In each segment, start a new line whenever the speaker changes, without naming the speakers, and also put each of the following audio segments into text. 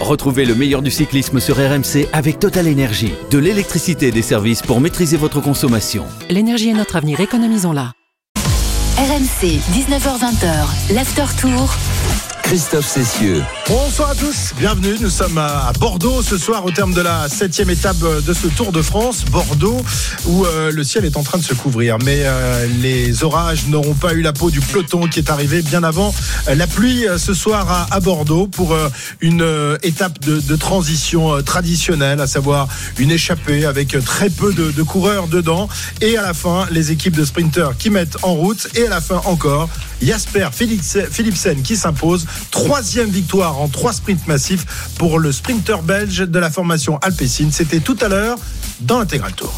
Retrouvez le meilleur du cyclisme sur RMC avec Total Énergie. De l'électricité et des services pour maîtriser votre consommation.
L'énergie est notre avenir, économisons-la.
RMC, 19h20, l'after tour.
Christophe Cessieux.
Bonsoir à tous, bienvenue. Nous sommes à Bordeaux ce soir au terme de la septième étape de ce Tour de France. Bordeaux où euh, le ciel est en train de se couvrir. Mais euh, les orages n'auront pas eu la peau du peloton qui est arrivé bien avant euh, la pluie ce soir à, Bordeaux pour une étape de, transition traditionnelle, à savoir une échappée avec très peu de, de coureurs dedans. Et à la fin, les équipes de sprinteurs qui mettent en route. Et à la fin encore, Jasper Philipsen qui s'impose. Troisième victoire en trois sprints massifs pour le sprinter belge de la formation Alpecin. C'était tout à l'heure dans l'intégral tour.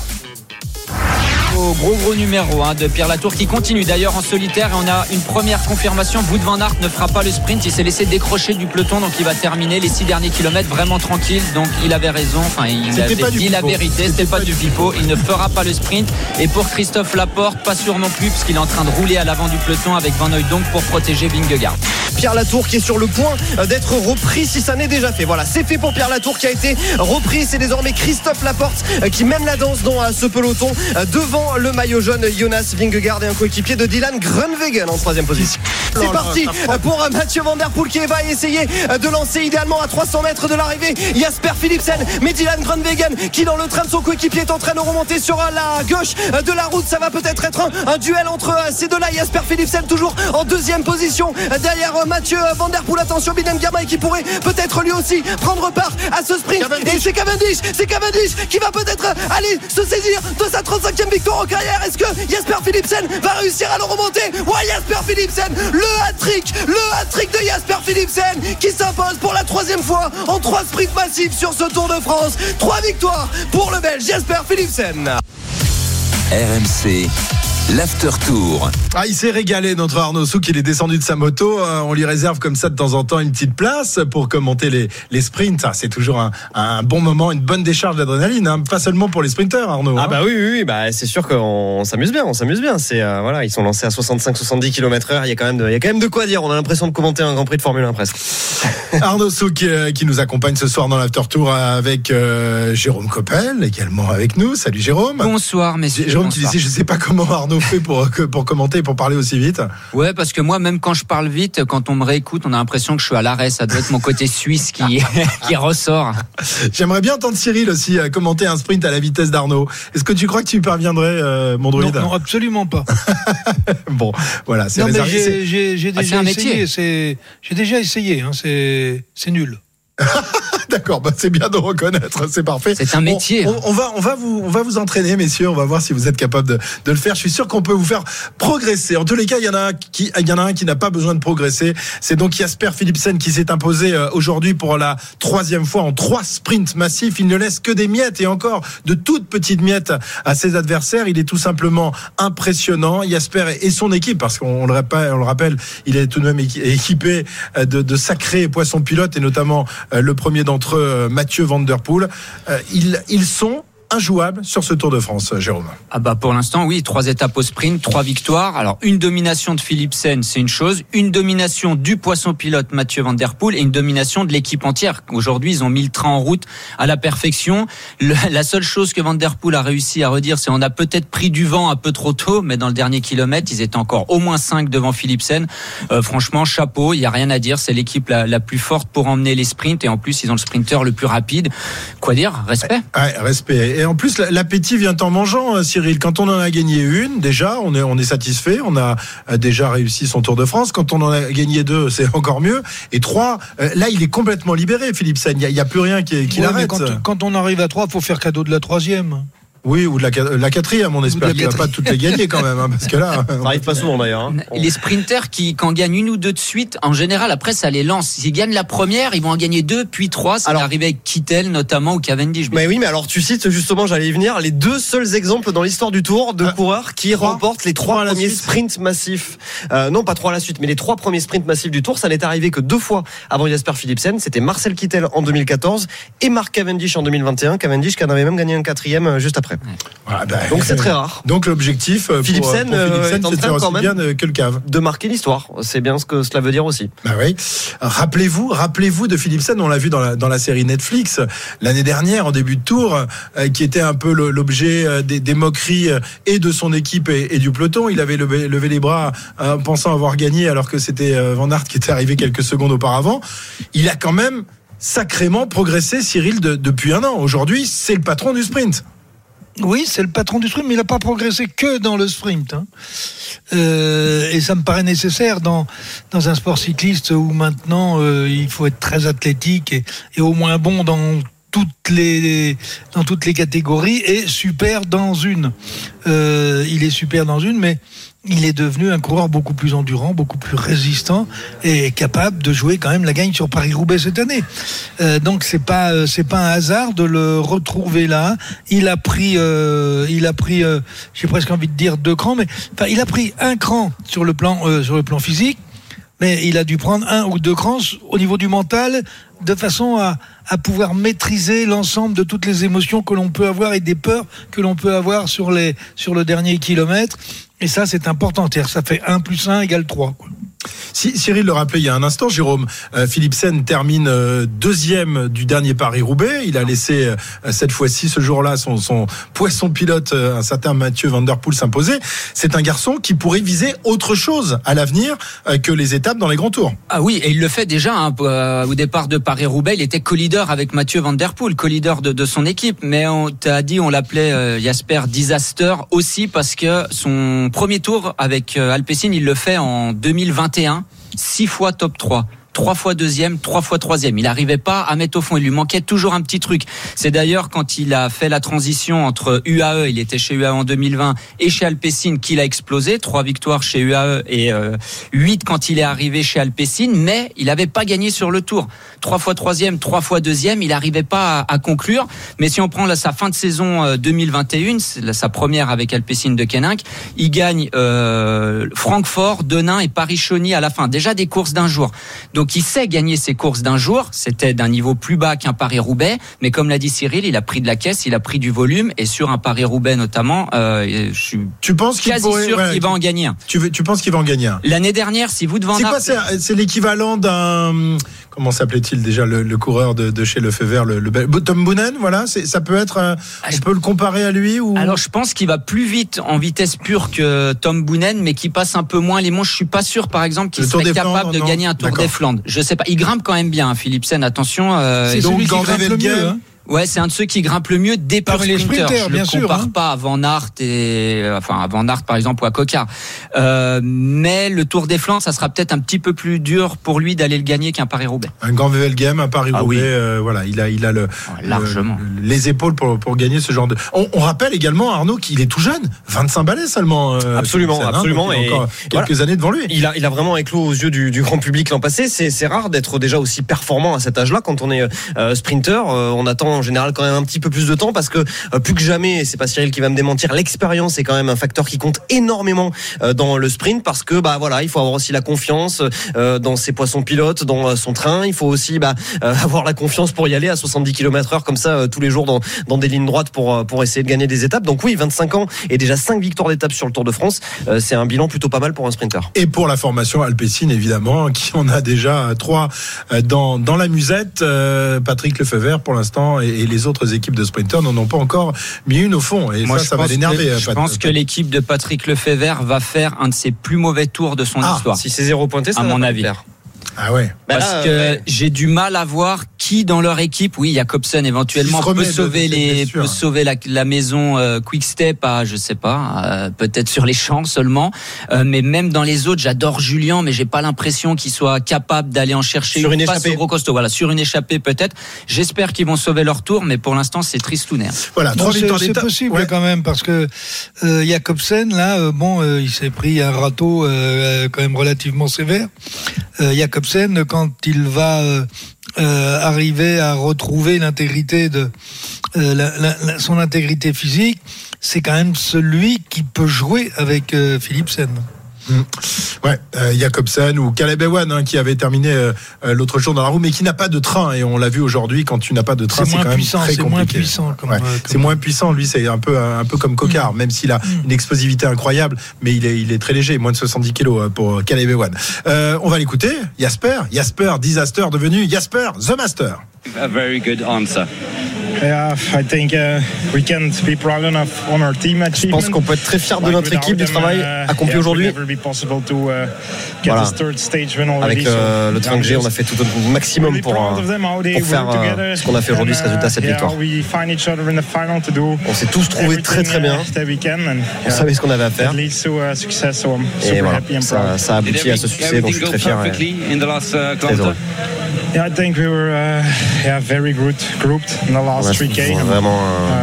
Au gros gros numéro hein, de Pierre Latour qui continue. D'ailleurs en solitaire et on a une première confirmation. Wout van Aert ne fera pas le sprint. Il s'est laissé décrocher du peloton donc il va terminer les six derniers kilomètres vraiment tranquille. Donc il avait raison. Enfin il avait dit la vérité. C'était pas du pipeau. il ne fera pas le sprint. Et pour Christophe Laporte pas sûr non plus puisqu'il est en train de rouler à l'avant du peloton avec Van Hooydonk pour protéger Vingegaard.
Pierre Latour qui est sur le point d'être repris si ça n'est déjà fait. Voilà, c'est fait pour Pierre Latour qui a été repris. C'est désormais Christophe Laporte euh, qui mène la danse dans euh, ce peloton. euh, devant le maillot jaune Jonas Vingegaard et un coéquipier de Dylan Grunwegen en troisième position. C'est
là,
parti pour euh, Mathieu Van Der Poel qui va essayer euh, de lancer idéalement à 300 mètres de l'arrivée Jasper Philipsen, mais Dylan Grunwegen qui dans le train de son coéquipier est en train de remonter sur euh, la gauche euh, de la route. Ça va peut-être être un, duel entre euh, ces deux-là. Jasper Philipsen toujours en deuxième position euh, derrière euh, Mathieu Van Der Poel. Attention, Binem Girmay qui pourrait peut-être lui aussi prendre part à ce sprint.
Cavendish.
Et c'est Cavendish, c'est Cavendish qui va peut-être euh, aller se saisir de sa 35e victoire en carrière. Est-ce que Jasper Philipsen va réussir à le remonter Ouais, Jasper Philipsen, le hat-trick, le hat-trick de Jasper Philipsen qui s'impose pour la troisième fois en trois sprints massifs sur ce Tour de France. Trois victoires pour le Belge Jasper Philipsen.
RMC, l'after tour.
Ah, il s'est régalé, notre Arnaud Souk. Il est descendu de sa moto. Euh, on lui réserve comme ça de temps en temps une petite place pour commenter les, les sprints. Ah, c'est toujours un, un bon moment, une bonne décharge d'adrénaline. hein. Pas seulement pour les sprinteurs, Arnaud.
Ah
hein.
bah oui, oui, oui, bah c'est sûr qu'on s'amuse bien, on s'amuse bien. C'est euh, voilà, ils sont lancés à 65-70 km/h. Il y a quand même, de, il y a quand même de quoi dire. On a l'impression de commenter un Grand Prix de Formule 1 presque.
Arnaud Souk euh, qui nous accompagne ce soir dans l'after tour avec euh, Jérôme Coppel également avec nous. Salut Jérôme.
bonsoir messieurs
Jérôme, tu
bonsoir.
disais, je sais pas comment Arnaud fait pour, que- pour commenter, pour parler aussi vite.
Ouais, parce que moi, même quand je parle vite, quand on me réécoute, on a l'impression que je suis à l'arrêt. Ça doit être mon côté suisse qui, qui ressort.
J'aimerais bien entendre Cyril aussi euh, commenter un sprint à la vitesse d'Arnaud. Est-ce que tu crois que tu y parviendrais, euh, mon
Non,
druide
non, absolument pas.
Bon, voilà, c'est
j'ai- j'ai j'ai
Ah, c'est
déjà
un métier.
essayé. c'est- J'ai déjà essayé. hein, c'est c'est nul.
D'accord, bah c'est bien de reconnaître, c'est parfait.
C'est un métier.
On, on- on va, on va vous, on va vous entraîner, messieurs. On va voir si vous êtes capable de, de le faire. Je suis sûr qu'on peut vous faire progresser. En tous les cas, il y en a un qui, il y en a un qui n'a pas besoin de progresser. C'est donc Jasper Philipsen qui s'est imposé euh, aujourd'hui pour la troisième fois en trois sprints massifs. Il ne laisse que des miettes et encore de toutes petites miettes à ses adversaires. Il est tout simplement impressionnant. Jasper et son équipe, parce qu'on le rappelle, on le rappelle, il est tout de même équi- équipé euh, de, de sacrés poissons pilotes et notamment euh, le premier d'entre eux, euh, Mathieu Van. Euh, ils sont injouables sur ce Tour de France, Jérôme.
Ah bah pour l'instant oui, trois étapes au sprint, trois victoires. Alors une domination de Philipsen, c'est une chose, une domination du poisson pilote Mathieu Van Der Poel et une domination de l'équipe entière. Aujourd'hui, ils ont mis le train en route à la perfection. Le- la seule chose que Van Der Poel a réussi à redire, c'est on a peut-être pris du vent un peu trop tôt, mais dans le dernier kilomètre, ils étaient encore au moins cinq devant Philipsen. Euh, franchement, chapeau, il y a rien à dire, c'est l'équipe la, la plus forte pour emmener les sprints et en plus ils ont le sprinter le plus rapide. Quoi dire? Respect.
Ouais, respect. Et en plus, la- l'appétit vient en mangeant, euh, Cyril. Quand on en a gagné une, déjà, on est, on est satisfait. On a euh, déjà réussi son Tour de France. Quand on en a gagné deux, c'est encore mieux. Et trois, euh, là, il est complètement libéré, Philipsen. Il n'y a, plus rien qui, qui
Ouais, mais
l'arrête.
quand, quand on arrive à 3, faut faire cadeau de la troisième.
Oui, ou de la, qua- la quatrième, on espère qu'il va pas toutes les gagner quand même, hein, parce que là,
Ça arrive pas souvent d'ailleurs. hein.
Les sprinters qui, quand gagnent une ou deux de suite, en général, après, ça les lance. S'ils gagnent la première, ils vont en gagner deux, puis trois. C'est arrivé avec Kittel, notamment, ou Cavendish.
Mais oui, mais alors tu cites justement, j'allais y venir, les deux seuls exemples dans l'histoire du Tour de
Ah,
coureurs qui
trois
remportent les
Trois
trois premiers sprints massifs. Euh, non, pas trois à la suite, mais les trois premiers sprints massifs du Tour, ça n'est arrivé que deux fois avant Jasper Philipsen. C'était Marcel Kittel en 2014 et Mark Cavendish en 2021. Cavendish qui en avait même gagné un quatrième euh, juste après.
Bah,
Donc c'est très rare.
Donc l'objectif euh, pour,
Philipsen,
pour
euh,
Philipsen,
est en
c'est
quand
aussi
même-
bien euh, que le cave.
De marquer l'histoire, c'est bien ce que cela veut dire aussi.
Bah oui. Rappelez-vous, rappelez-vous de Philipsen, on l'a vu dans la, dans la série Netflix l'année dernière en début de tour, euh, qui était un peu l'objet euh, des, des moqueries euh, et de son équipe et, et du peloton. Il avait levé, levé les bras euh, pensant avoir gagné alors que c'était euh, Van Aert qui était arrivé quelques secondes auparavant. Il a quand même sacrément progressé Cyril de- depuis un an. Aujourd'hui, c'est le patron du sprint.
Oui, c'est le patron du sprint, mais il n'a pas progressé que dans le sprint. hein. Euh, et ça me paraît nécessaire dans, dans un sport cycliste où maintenant euh, il faut être très athlétique et, et au moins bon dans toutes les dans toutes les catégories et super dans une. Euh, il est super dans une, mais il est devenu un coureur beaucoup plus endurant, beaucoup plus résistant et capable de jouer quand même la gagne sur Paris-Roubaix cette année. Euh, donc c'est pas euh, c'est pas un hasard de le retrouver là. Il a pris euh, il a pris euh, j'ai presque envie de dire deux crans, mais enfin il a pris un cran sur le plan euh, sur le plan physique, mais il a dû prendre un ou deux crans au niveau du mental de façon à, à pouvoir maîtriser l'ensemble de toutes les émotions que l'on peut avoir et des peurs que l'on peut avoir sur les sur le dernier kilomètre. Et ça, c'est important. Ça fait 1 plus 1 égale 3. Quoi.
Si, Cyril le rappelait il y a un instant, Jérôme, euh, Philipsen termine euh, deuxième du dernier Paris-Roubaix. Il a laissé euh, cette fois-ci, ce jour-là, son, son poisson pilote, euh, un certain Mathieu Van Der Poel, s'imposer. C'est un garçon qui pourrait viser autre chose à l'avenir que les étapes dans les grands tours.
Ah oui, et il le fait déjà hein, au départ de Paris-Roubaix. Il était co-leader avec Mathieu Van Der Poel, co-leader de, son équipe. Mais on t'a dit, on l'appelait Jasper Disaster aussi parce que son premier tour avec Alpecin, il le fait en 2021, six fois top 3 trois fois deuxième, trois fois troisième. Il n'arrivait pas à mettre au fond. Il lui manquait toujours un petit truc. C'est d'ailleurs quand il a fait la transition entre UAE, il était chez UAE en 2020, et chez Alpecin qu'il a explosé. Trois victoires chez UAE et euh, huit quand il est arrivé chez Alpecin, mais il n'avait pas gagné sur le tour. Trois fois troisième, trois fois deuxième, il n'arrivait pas à, conclure. Mais si on prend sa fin de saison euh, 2021, c'est sa première avec Alpecin de Keninck, il gagne euh, Francfort, Denain et Paris-Chauny à la fin. Déjà des courses d'un jour. Donc il sait gagner ses courses d'un jour. C'était d'un niveau plus bas qu'un Paris-Roubaix, mais comme l'a dit Cyril, il a pris de la caisse, il a pris du volume, et sur un Paris-Roubaix notamment, euh, je suis
tu penses qu'il
quasi
pourrait,
sûr
ouais,
qu'il va en gagner un.
Tu, penses qu'il va en gagner un?
L'année dernière, si vous devant
C'est quoi C'est l'équivalent d'un comment s'appelait-il déjà le, le, coureur de, de chez Lefebvre, le, le Tom Boonen, voilà, ça peut être, un, on peut le comparer à lui ou?
Alors je pense qu'il va plus vite en vitesse pure que Tom Boonen, mais qui passe un peu moins les monts. Je suis pas sûr, par exemple, qu'il serait capable
Flandres,
de
non
gagner un Tour des Flandres. Je sais pas, il grimpe quand même bien, hein, Philipsen. Attention.
Euh, c'est celui qui grimpe le mieux. Hein
Ouais, c'est un de ceux qui grimpent le mieux des
les
sprinters.
sprinters.
Je
bien
le
sûr,
compare
hein.
pas à Van Aert et enfin à Van Aert par exemple ou à Coquard. Euh, mais le Tour des Flandres, ça sera peut-être un petit peu plus dur pour lui d'aller le gagner qu'un Paris Roubaix.
Un grand Game, un Paris Roubaix,
Ah oui.
euh, voilà, il a, il a le,
Ouais, largement.
le- les épaules pour, pour gagner ce genre de. On, on rappelle également Arnaud qu'il est tout jeune, 25 balais seulement. euh,
Absolument,
Philipsen, hein,
absolument,
il a
et
encore quelques années devant lui.
Il a, il a vraiment éclos aux yeux du, du grand public l'an passé. C'est, c'est rare d'être déjà aussi performant à cet âge-là quand on est euh, sprinter. Euh, on attend en général quand même un petit peu plus de temps parce que euh, plus que jamais, et c'est pas Cyril qui va me démentir, l'expérience est quand même un facteur qui compte énormément euh, dans le sprint parce que bah voilà, il faut avoir aussi la confiance euh, dans ses poissons pilotes, dans son train. Il faut aussi bah, avoir la confiance pour y aller à 70 km/h comme ça tous les jours dans, dans des lignes droites pour pour essayer de gagner des étapes. Donc oui, 25 ans et déjà 5 victoires d'étape sur le Tour de France, c'est un bilan plutôt pas mal pour un sprinter.
Et pour la formation Alpecin, évidemment, qui en a déjà trois euh, dans, dans la musette. Patrick Lefebvre, pour l'instant, et, et les autres équipes de sprinters n'en ont pas encore mis une au fond. Et
Moi,
ça, va l'énerver. euh,
Je
Pat-
pense que l'équipe de Patrick Lefebvre va faire un de ses plus mauvais tours de son
Ah,
histoire.
Si c'est zéro pointé, ça
À
va
mon avis.
Ah ouais.
Bah
Parce
là,
que j'ai du mal à voir qui dans leur équipe, oui, Jacobsen éventuellement
remet
peut sauver les, peut sauver la, la maison euh, Quick Step à, je sais pas, euh, peut-être sur les champs seulement. Euh, mais même dans les autres, j'adore Julien, mais j'ai pas l'impression qu'il soit capable d'aller en chercher
Sur une
face
échappée.
au gros costaud. Voilà, sur une échappée peut-être. J'espère qu'ils vont sauver leur tour, mais pour l'instant c'est tristounaire.
Voilà, trois
c'est
victoires
c'est
d'étape.
possible
Ouais.
quand même parce que euh, Jacobsen là, euh, bon, euh, il s'est pris un râteau euh, quand même relativement sévère. Euh, Quand il va euh, euh, arriver à retrouver l'intégrité de euh, son intégrité physique, c'est quand même celui qui peut jouer avec euh, Philipsen.
Ouais, euh, Jacobsen ou Caleb Ewan hein, qui avait terminé euh, euh, l'autre jour dans la roue, mais qui n'a pas de train. Et on l'a vu aujourd'hui, quand tu n'as pas de train,
C'est
quand même
puissant,
très
c'est
compliqué.
moins puissant comme,
Ouais,
euh, comme-
C'est moins puissant. Lui, c'est un peu un peu comme Cocard, même s'il a une explosivité incroyable, mais il est il est très léger, moins de 70 kilos pour Caleb Ewan. Euh, on va l'écouter. Jasper, Jasper, disaster devenu Jasper, the master.
A very good answer.
Yeah, I think uh, we can't be proud enough on our team
Je pense qu'on peut être très fier de notre équipe du travail accompli aujourd'hui.
uh,
Voilà. Avec euh, le 5G, on a fait tout notre maximum pour, pour faire euh, ce qu'on a fait aujourd'hui, ce résultat, cette victoire. On s'est tous trouvés très très bien. On savait ce qu'on avait à faire. Et voilà, ça, ça a abouti à ce succès, donc je suis très fier et
perfectly in the last uh,
très heureux.
Yeah, I think we were uh, yeah, very good grouped in the last
a
3K.
vraiment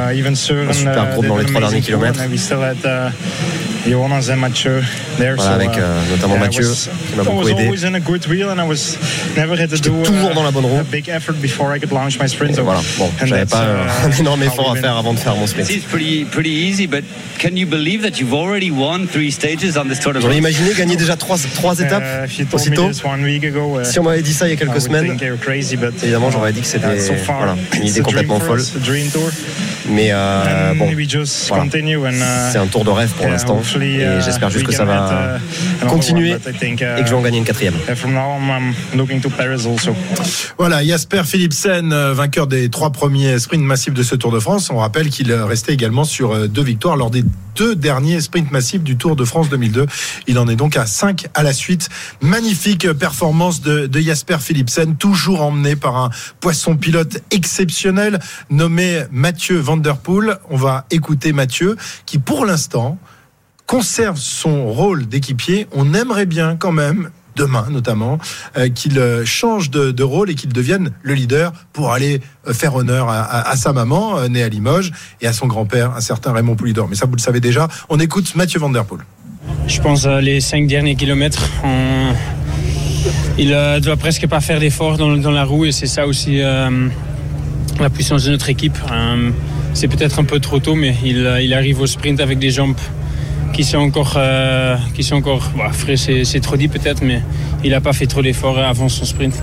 Uh, even Søren,
un super
uh,
groupe dans les trois derniers kilomètres.
Jonas and Mathieu there.
Voilà,
so,
avec,
uh,
euh, notamment
yeah,
Mathieu,
was-
qui m'a beaucoup
was
aidé.
always in a good wheel and I was never had to
J'étais toujours dans la bonne roue.
a big effort before I could launch my sprint.
Et voilà, bon, j'avais pas
uh,
un énorme effort à faire avant de faire mon sprint.
seems pretty pretty easy, but can you believe that you've already won three stages on this Tour de
J'aurais imaginé gagner déjà trois, trois étapes
Uh, me
aussitôt. Si on m'avait dit ça il y a quelques semaines, évidemment j'aurais dit que c'était voilà, une idée complètement folle. Mais euh,
And
bon,
we just
voilà.
continue and, uh,
c'est un tour de rêve pour l'instant. Et
uh,
j'espère juste que ça va
uh,
continuer et que je vais en gagner une quatrième.
From now on, I'm looking to Paris also.
Voilà, Jasper Philipsen, euh, vainqueur des trois premiers sprints massifs de ce Tour de France. On rappelle qu'il restait également sur euh, deux victoires lors des deux derniers sprints massifs du Tour de France 2002. Il en est donc à 5 à la suite. Magnifique performance de, de Jasper Philipsen, toujours emmené par un poisson pilote exceptionnel nommé Mathieu Van Der Poel. On va écouter Mathieu qui, pour l'instant, conserve son rôle d'équipier. On aimerait bien quand même demain notamment, euh, qu'il euh, change de, rôle et qu'il devienne le leader pour aller euh, faire honneur à, sa maman, née à Limoges, et à son grand-père, un certain Raymond Poulidor. Mais ça, vous le savez déjà. On écoute Mathieu Van Der Poel.
Je pense euh, les cinq derniers kilomètres, il ne doit presque pas faire d'efforts dans, dans la roue et c'est ça aussi la puissance de notre équipe. C'est peut-être un peu trop tôt, mais il, euh, il arrive au sprint avec des jambes qui sont encore, euh, qui sont encore bah, c'est trop dit peut-être, mais il n'a pas fait trop d'efforts avant son sprint.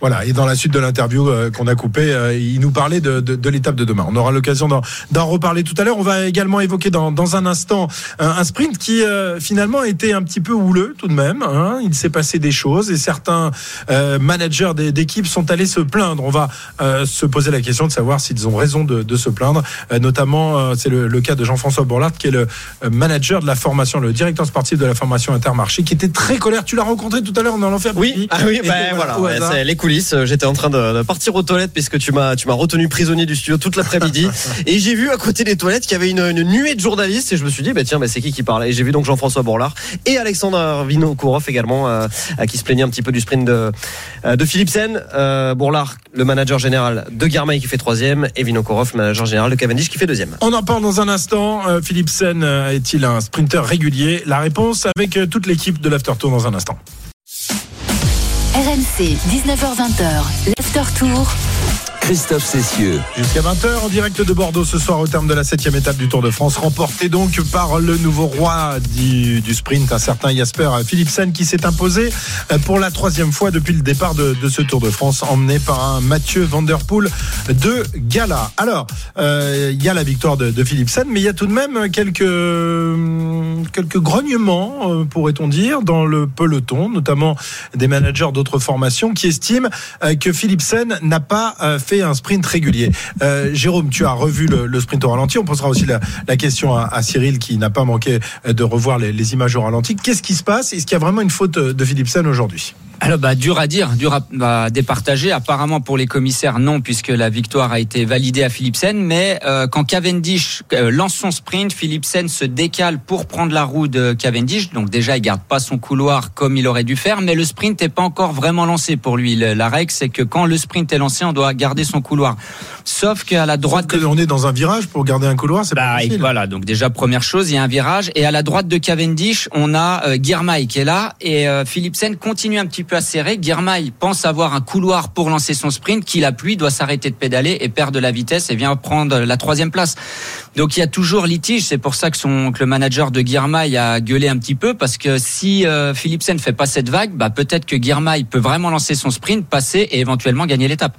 Voilà, et dans la suite de l'interview euh, qu'on a coupée, euh, il nous parlait de, de, de l'étape de demain. On aura l'occasion d'en, d'en reparler tout à l'heure. On va également évoquer dans, dans un instant un, un sprint qui euh, finalement était un petit peu houleux tout de même. hein. Il s'est passé des choses et certains euh, managers des- d'équipe sont allés se plaindre. On va euh, se poser la question de savoir s'ils ont raison de, de se plaindre. Euh, notamment, euh, c'est le, le cas de Jean-François Bourlard qui est le euh, manager de la formation, le directeur sportif de la formation Intermarché, qui était très colère. Tu l'as rencontré tout à l'heure, on en fait
Oui, ah oui, ben voilà, ouais, coulisses. J'étais en train de, de partir aux toilettes puisque tu m'as, tu m'as retenu prisonnier du studio toute l'après-midi. et j'ai vu à côté des toilettes qu'il y avait une, une nuée de journalistes et je me suis dit, bah tiens, bah, c'est qui qui parle? Et j'ai vu donc Jean-François Bourlard et Alexandre Vinokourov également, euh, à qui se plaignait un petit peu du sprint de, euh, de Philipsen. Euh, Bourlard, le manager général de Garmail qui fait troisième et Vinokourov, le manager général de Cavendish qui fait deuxième.
On en parle dans un instant. Euh, Philipsen euh, est-il un sprinter régulier? La réponse avec euh, toute l'équipe de l'After Tour dans un instant.
RMC, 19h20h, l'After Tour.
Christophe Cessieux.
Jusqu'à 20h en direct de Bordeaux ce soir au terme de la septième étape du Tour de France, remporté donc par le nouveau roi du, sprint, un certain Jasper Philipsen qui s'est imposé euh, pour la troisième fois depuis le départ de, ce Tour de France, emmené par un Mathieu Van de Gala. Alors, euh, il y a la victoire de, de Philipsen, mais il y a tout de même quelques, hum, quelques grognements, euh, pourrait-on dire, dans le peloton, notamment des managers d'autres formations qui estiment que Philipsen n'a pas euh, fait un sprint régulier. Euh, Jérôme, tu as revu le, sprint au ralenti. On posera aussi la, question à, Cyril qui n'a pas manqué euh, de revoir les, images au ralenti. Qu'est-ce qui se passe? Est-ce qu'il y a vraiment une faute de Philipsen aujourd'hui?
Alors bah dur à dire, dur à bah, départager. Apparemment pour les commissaires non, puisque la victoire a été validée à Philipsen. Mais euh, quand Cavendish euh, lance son sprint, Philipsen se décale pour prendre la roue de Cavendish. Donc déjà il garde pas son couloir comme il aurait dû faire, mais le sprint n'est pas encore vraiment lancé pour lui. La règle c'est que quand le sprint est lancé, on doit garder son couloir. Sauf qu'à la droite
que on est dans un virage pour garder un couloir, c'est pas
bah,
facile.
voilà, donc déjà première chose, il y a un virage et à la droite de Cavendish, on a euh, Girmay qui est là et euh, Philipsen continue un petit peu acéré. Girmay pense avoir un couloir pour lancer son sprint, qu'il appuie, doit s'arrêter de pédaler et perd de la vitesse et vient prendre la troisième place. Donc il y a toujours litige. C'est pour ça que, son, que le manager de Girmay a gueulé un petit peu parce que si euh, Philipsen fait pas cette vague, bah peut-être que Girmay peut vraiment lancer son sprint, passer et éventuellement gagner l'étape.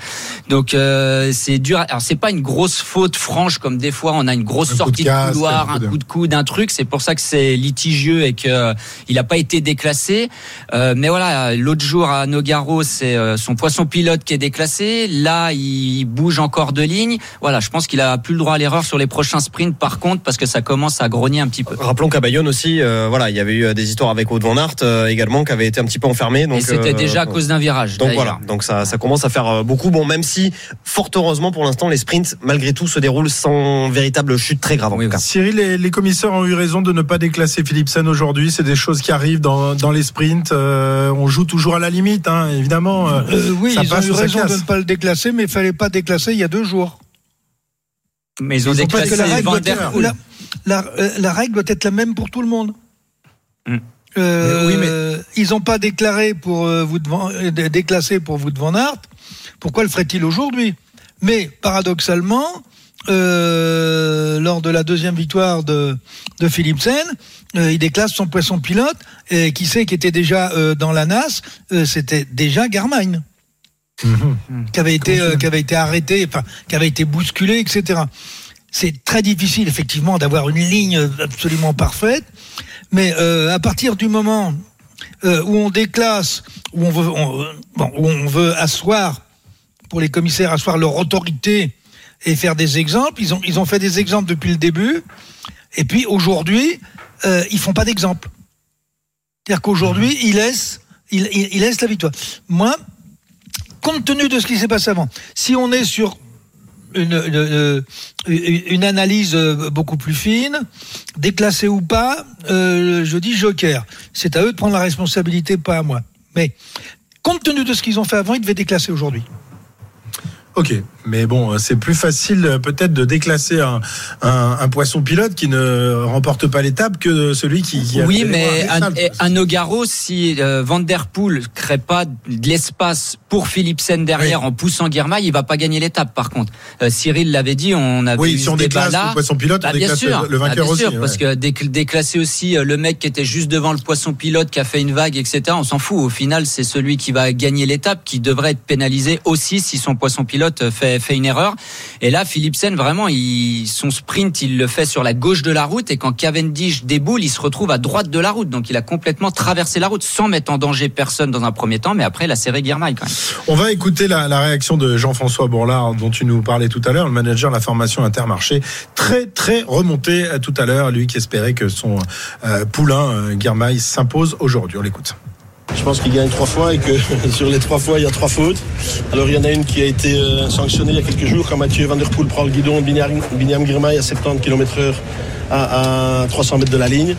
Donc euh, c'est dur. Alors c'est pas une grosse faute franche comme des fois on a une grosse
Un
sortie de,
casse,
couloir,
un coup
un
de-
coup de coude, un truc. C'est pour ça que c'est litigieux et que euh, il n'a pas été déclassé. Euh, mais voilà, l'autre jour à Nogaro, c'est euh, son poisson pilote qui est déclassé. Là, il bouge encore de ligne. Voilà, je pense qu'il a plus le droit à l'erreur sur les prochains sprints. Par contre, parce que ça commence à grogner un petit peu.
Rappelons qu'à Bayonne aussi, euh, voilà, il y avait eu euh, des histoires avec Aude Van Aert euh, également qui avait été un petit peu enfermé. Donc
et c'était
euh,
déjà à cause d'un virage.
Donc voilà, donc ça, ça commence à faire beaucoup. Bon, même si, fort heureusement pour l'instant, les sprints, malgré tout, se déroulent sans véritable chute très grave en tout cas.
Cyril, les, les commissaires ont eu raison de ne pas déclasser Philipsen aujourd'hui. C'est des choses qui arrivent dans, dans les sprints. Euh, on joue toujours à la limite, hein, évidemment. Euh,
Euh, oui,
ça
ils ont
passe
eu raison de ne pas le déclasser, mais il fallait pas déclasser il y a deux jours.
Mais ils ont
Ils ont pas
déclassé
la règle,
Van
doit
Der
être,
Poel.
la, la- euh, la règle doit être la même pour tout le monde.
Hmm.
Euh,
Mais oui,
Ils n'ont pas déclaré pour euh, vous devant, euh, dé- déclassé pour vous devant Aert. Pourquoi le ferait-il aujourd'hui? Mais paradoxalement, euh, lors de la deuxième victoire de, de Philipsen, euh, il déclasse son poisson pilote. Et qui sait qui était déjà euh, dans la NAS Euh, C'était déjà Garmin qui avait été euh, qui avait été arrêté, enfin qui avait été bousculé, etc. C'est très difficile effectivement d'avoir une ligne absolument parfaite, mais euh, à partir du moment euh, où on déclasse, où on veut, on, bon, où on veut asseoir pour les commissaires asseoir leur autorité et faire des exemples, ils ont ils ont fait des exemples depuis le début, et puis aujourd'hui euh, ils font pas d'exemple. C'est-à-dire qu'aujourd'hui ils laissent ils, ils, ils laissent la victoire. Moi, compte tenu de ce qui s'est passé avant, si on est sur une, une, une- une analyse euh, beaucoup plus fine, déclassée ou pas, euh, je dis joker. C'est à eux de prendre la responsabilité, pas à moi. Mais compte tenu de ce qu'ils ont fait avant, ils devaient déclasser aujourd'hui.
Ok, mais bon, c'est plus facile euh, peut-être de déclasser un, un, un poisson pilote qui ne remporte pas l'étape que celui qui. qui a
Oui,
les
mais à Nogaro, si euh, Van Der Poel crée pas de l'espace pour Philipsen derrière en poussant Guermail, il va pas gagner l'étape. Par contre, Euh, Cyril l'avait dit, on avait
Oui,
eu
si on déclasse
débat-là.
le poisson pilote, on
Bah, bien
déclasse
sûr,
le vainqueur
Bah, bien
aussi,
sûr,
ouais.
parce que décl- déclasser aussi euh, le mec qui était juste devant le poisson pilote qui a fait une vague, etc. On s'en fout. Au final, c'est celui qui va gagner l'étape qui devrait être pénalisé aussi si son poisson pilote fait, une erreur. Et là, Philipsen, vraiment, son sprint, il le fait sur la gauche de la route. Et quand Cavendish déboule, il se retrouve à droite de la route. Donc, il a complètement traversé la route sans mettre en danger personne dans un premier temps. Mais après, il a serré quand même.
On va écouter la, réaction de Jean-François Bourlard dont tu nous parlais tout à l'heure, le manager de la formation Intermarché, très très remonté euh, tout à l'heure, lui qui espérait que son euh, poulain euh, s'impose aujourd'hui. On l'écoute.
Je pense qu'il gagne trois fois et que sur les trois fois, il y a trois fautes. Alors il y en a une qui a été euh, sanctionnée il y a quelques jours quand Mathieu Van Der Poel prend le guidon Binyam, Girmay à 70 km heure à, à 300 mètres de la ligne.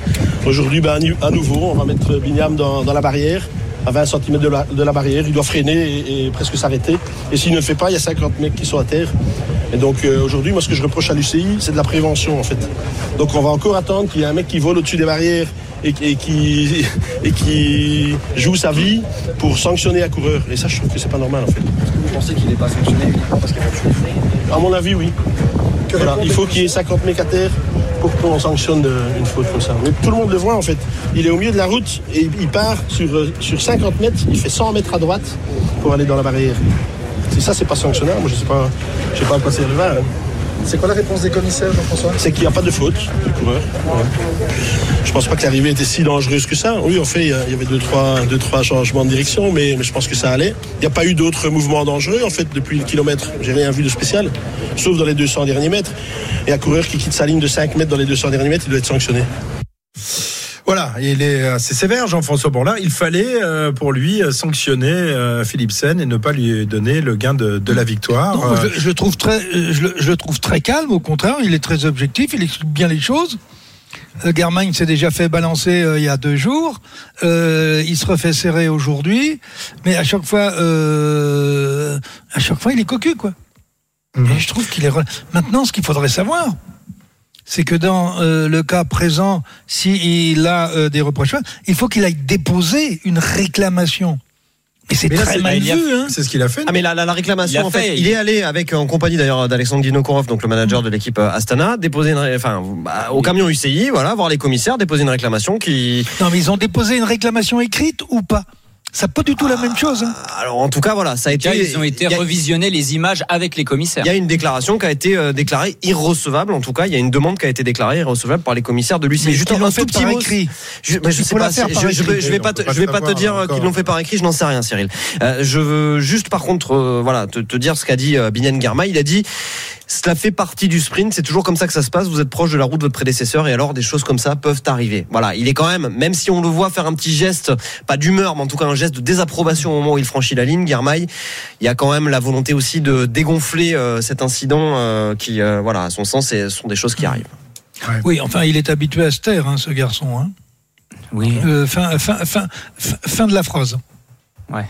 Aujourd'hui, ben, à nouveau, on va mettre Binyam dans la barrière à 20 cm de la, de la barrière. Il doit freiner et, et presque s'arrêter. Et s'il ne le fait pas, il y a 50 mecs qui sont à terre. Et donc euh, aujourd'hui, moi ce que je reproche à l'UCI, c'est de la prévention en fait. Donc on va encore attendre qu'il y ait un mec qui vole au-dessus des barrières et, et qui, et qui joue sa vie pour sanctionner un coureur. Et ça, je trouve que c'est pas normal en fait.
Vous pensez qu'il n'est pas sanctionné parce qu'il a
À mon avis, oui. Voilà, il faut qu'il y ait 50 mecs à terre pour qu'on sanctionne euh, une faute comme ça. Mais tout le monde le voit en fait. Il est au milieu de la route et il part sur, euh, sur 50 mètres, il fait 100 mètres à droite pour aller dans la barrière. Si ça, c'est pas sanctionnable, moi je sais pas, je sais pas à quoi c'est le va.
C'est quoi la réponse des commissaires, Jean-François
C'est qu'il n'y a pas de faute du coureur. Ouais. Je pense pas que l'arrivée était si dangereuse que ça. Oui, en fait, il y avait deux trois, deux, trois changements de direction, mais, mais je pense que ça allait. Il n'y a pas eu d'autres mouvements dangereux, en fait, depuis le kilomètre. J'ai rien vu de spécial, sauf dans les 200 derniers mètres. Et un coureur qui quitte sa ligne de 5 mètres dans les 200 derniers mètres, il doit être sanctionné.
Voilà, il est assez sévère, Jean-François Bourlard. Il fallait euh, pour lui euh, sanctionner euh, Philipsen et ne pas lui donner le gain de, de la victoire.
Non, je, trouve très, je, le- je le trouve très calme. Au contraire, il est très objectif. Il explique bien les choses. Euh, Germain s'est déjà fait balancer il y a deux jours. Il se refait serrer aujourd'hui, mais à chaque fois, à chaque fois, il est cocu, quoi. Et je trouve qu'il est. Maintenant, ce qu'il faudrait savoir, c'est que dans euh, le cas présent, s'il a euh, des reproches, il faut qu'il aille déposer une réclamation Et c'est
là,
très
c'est-
mal vu. Hein.
C'est ce qu'il a fait.
Ah mais la, la, la
Il
réclamation en fait,
fait,
il est allé avec en compagnie d'ailleurs d'Alexandre Dinokorov donc le manager de l'équipe euh, Astana déposer une enfin bah, au camion UCI voilà voir les commissaires déposer une réclamation qui
Non, mais ils ont déposé une réclamation écrite ou pas? C'est pas du tout la même chose. hein.
alors en tout cas voilà ça a
tout cas,
été
ils ont été
a-
revisionnés les images avec les commissaires.
il y a une déclaration qui a été euh, déclarée irrecevable. En tout cas, il y a une demande qui a été déclarée irrecevable par les commissaires de l'UCI.
Mais
Juste un, tout petit
par
mot.
écrit.
Je, bah, je sais pas.
faire
je, je vais, je vais pas te, je vais pas dire euh, qu'ils l'ont fait par écrit. Je n'en sais rien, Cyril. Euh, je veux juste, par contre, euh, voilà, te, te dire ce qu'a dit euh, Binyan Germa. Il a dit. Cela fait partie du sprint, c'est toujours comme ça que ça se passe. Vous êtes proche de la route de votre prédécesseur et alors des choses comme ça peuvent arriver. Voilà, il est quand même, même si on le voit faire un petit geste, pas d'humeur, mais en tout cas un geste de désapprobation au moment où il franchit la ligne, Germail, il y a quand même la volonté aussi de dégonfler euh, cet incident euh, qui, euh, voilà, à son sens, c'est- ce sont des choses qui arrivent.
Oui, enfin, il est habitué à se taire, hein, ce garçon. Hein.
Oui.
Euh, fin, fin, fin, fin, fin de la phrase.
Ouais.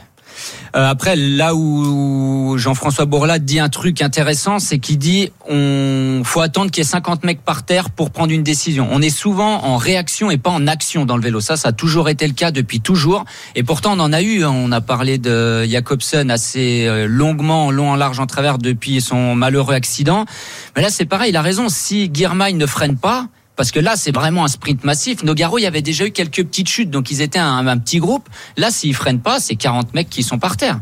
Euh, après, là où Jean-François Bourlat dit un truc intéressant, c'est qu'il dit on faut attendre qu'il y ait 50 mecs par terre pour prendre une décision. On est souvent en réaction et pas en action dans le vélo. Ça, ça a toujours été le cas depuis toujours. Et pourtant, on en a eu. hein. On a parlé de Jacobsen assez euh, longuement, en long, en large, en travers depuis son malheureux accident. Mais là, c'est pareil. Il a raison. Si Guirmail ne freine pas, parce que là, c'est vraiment un sprint massif. Nogaro, il y avait déjà eu quelques petites chutes, donc ils étaient un, un petit groupe. Là, s'ils freinent pas, c'est 40 mecs qui sont par terre.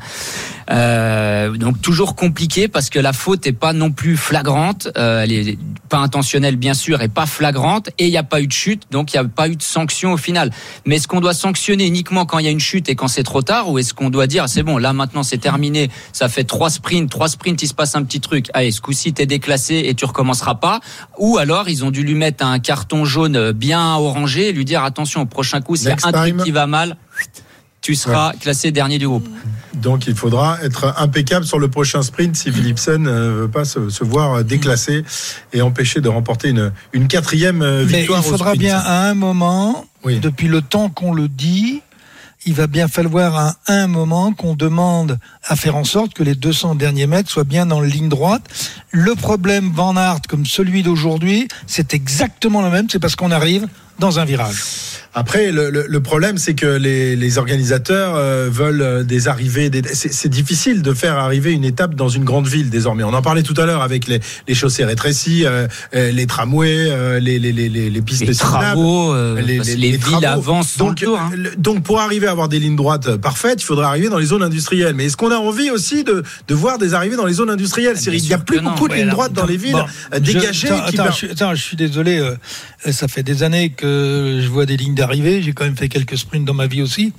Euh, donc toujours compliqué parce que la faute est pas non plus flagrante. Euh, elle est pas intentionnelle, bien sûr, et pas flagrante. Et il n'y a pas eu de chute, donc il n'y a pas eu de sanction au final. Mais est-ce qu'on doit sanctionner uniquement quand il y a une chute et quand c'est trop tard, ou est-ce qu'on doit dire c'est bon, là maintenant c'est terminé, ça fait trois sprints, trois sprints, il se passe un petit truc. Allez, ce coup-ci t'es déclassé et tu recommenceras pas. Ou alors ils ont dû lui mettre un carton jaune bien orangé et lui dire attention au prochain coup, s'il y a un truc qui va mal, tu seras classé dernier du groupe.
Donc il faudra être impeccable sur le prochain sprint si Philipsen ne veut pas se, se voir déclassé et empêcher de remporter une, une quatrième euh,
Mais
victoire.
il
au
faudra
sprint.
bien à un moment,
Oui.
depuis le temps qu'on le dit, il va bien falloir à un moment qu'on demande à faire en sorte que les 200 derniers mètres soient bien dans la ligne droite. Le problème Van Aert, comme celui d'aujourd'hui, c'est exactement le même, c'est parce qu'on arrive dans un virage.
Après, le, le- le problème, c'est que les, les organisateurs euh, veulent euh, des arrivées. Des, c'est, difficile de faire arriver une étape dans une grande ville désormais. On en parlait tout à l'heure avec les, les chaussées rétrécies, euh, les tramways, euh, les, pistes
Les travaux, les villes
travaux.
avancent
donc,
tour, hein.
donc, pour arriver à avoir des lignes droites parfaites, il faudrait arriver dans les zones industrielles. Mais est-ce qu'on a envie aussi de, de voir des arrivées dans les zones industrielles?
Ah,
Il n'y a plus
non.
beaucoup de lignes droites dans les villes
bon, je-
dégagées.
attends,
qui
attends,
per-
je, attends, je suis désolé, ça fait des années que je vois des lignes d'arrivée, j'ai quand même fait quelques sprints dans ma vie aussi.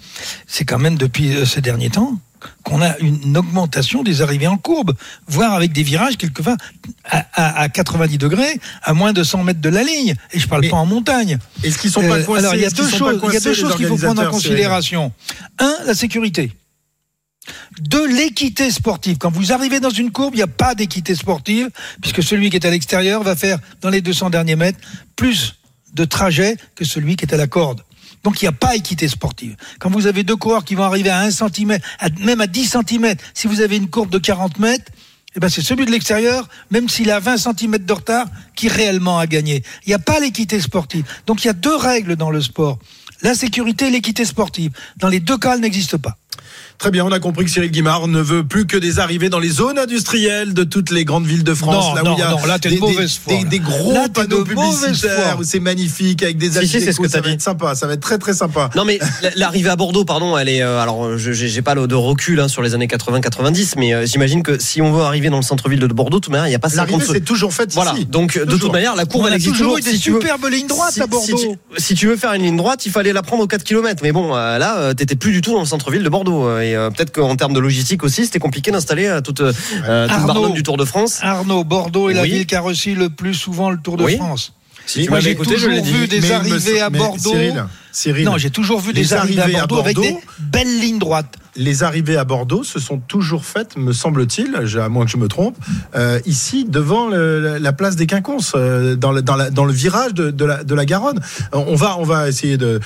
C'est quand même depuis euh, ces derniers temps qu'on a une augmentation des arrivées en courbe, voire avec des virages quelquefois à, à- à 90 degrés, à moins de 100 mètres de la ligne. Et je parle
Mais
pas en montagne.
Est-ce qu'ils sont pas
Euh,
coincés
alors il y a deux choses, il y a deux choses qu'il faut prendre en considération. Un, la sécurité. De l'équité sportive. Quand vous arrivez dans une courbe, il n'y a pas d'équité sportive, puisque celui qui est à l'extérieur va faire dans les 200 derniers mètres plus de trajet que celui qui est à la corde. Donc il n'y a pas équité sportive. Quand vous avez deux coureurs qui vont arriver à 1 cm, même à 10 cm, si vous avez une courbe de 40 mètres, eh ben c'est celui de l'extérieur, même s'il a 20 cm de retard, qui réellement a gagné. Il n'y a pas l'équité sportive. Donc il y a deux règles dans le sport. La sécurité et l'équité sportive. Dans les deux cas, elles n'existent pas.
Très bien, on a compris que Cyril Guimard ne veut plus que des arrivées dans les zones industrielles de toutes les grandes villes de France.
Non,
là
non,
où il y a
non, là, de
des,
mauvaise
des-
foi,
des- des gros
Là,
panneaux
de
publicitaires où c'est magnifique avec des
Si, si, c'est ce
algécos,
que
ça
t'as
va
dit.
être sympa, ça va être très très sympa.
Non mais la- l'arrivée à Bordeaux, pardon, elle est euh, alors je j'ai pas de recul hein, sur les années 80-90, mais euh, j'imagine que si on veut arriver dans le centre-ville de Bordeaux, de toute manière, il n'y a pas 50
L'arrivée c'est toujours fait
Voilà.
ici.
Donc de
Toujours.
toute manière, la courbe
On
elle
a
existe
toujours
toujours.
eu des
Si tu veux-
superbes lignes droites
si,
à Bordeaux.
Si tu, si tu veux faire une ligne droite, il fallait la prendre aux 4 km. Mais bon, euh, là, euh, t'étais plus du tout dans le centre-ville de Bordeaux. Et euh, peut-être qu'en termes de logistique aussi, c'était compliqué d'installer euh, toute, euh, toute
Arnaud.
Du Tour de France.
Arnaud, Bordeaux est la
Oui.
ville qui a reçu le plus souvent le Tour de
Oui.
France.
Si tu
Moi, j'ai
écouté, je
toujours
l'ai dit.
vu des
Mais me
arrivées à
mais
Bordeaux.
Cyril, Cyril,
Non, j'ai toujours vu des arrivées à
arrivées à
Bordeaux, avec des
Bordeaux-
belles lignes droites.
Les arrivées à Bordeaux se sont toujours faites, me semble-t-il, à moins que je me trompe, euh, ici devant la place des Quinconces, euh, dans, le, virage de, la, Garonne. On va, on va essayer de.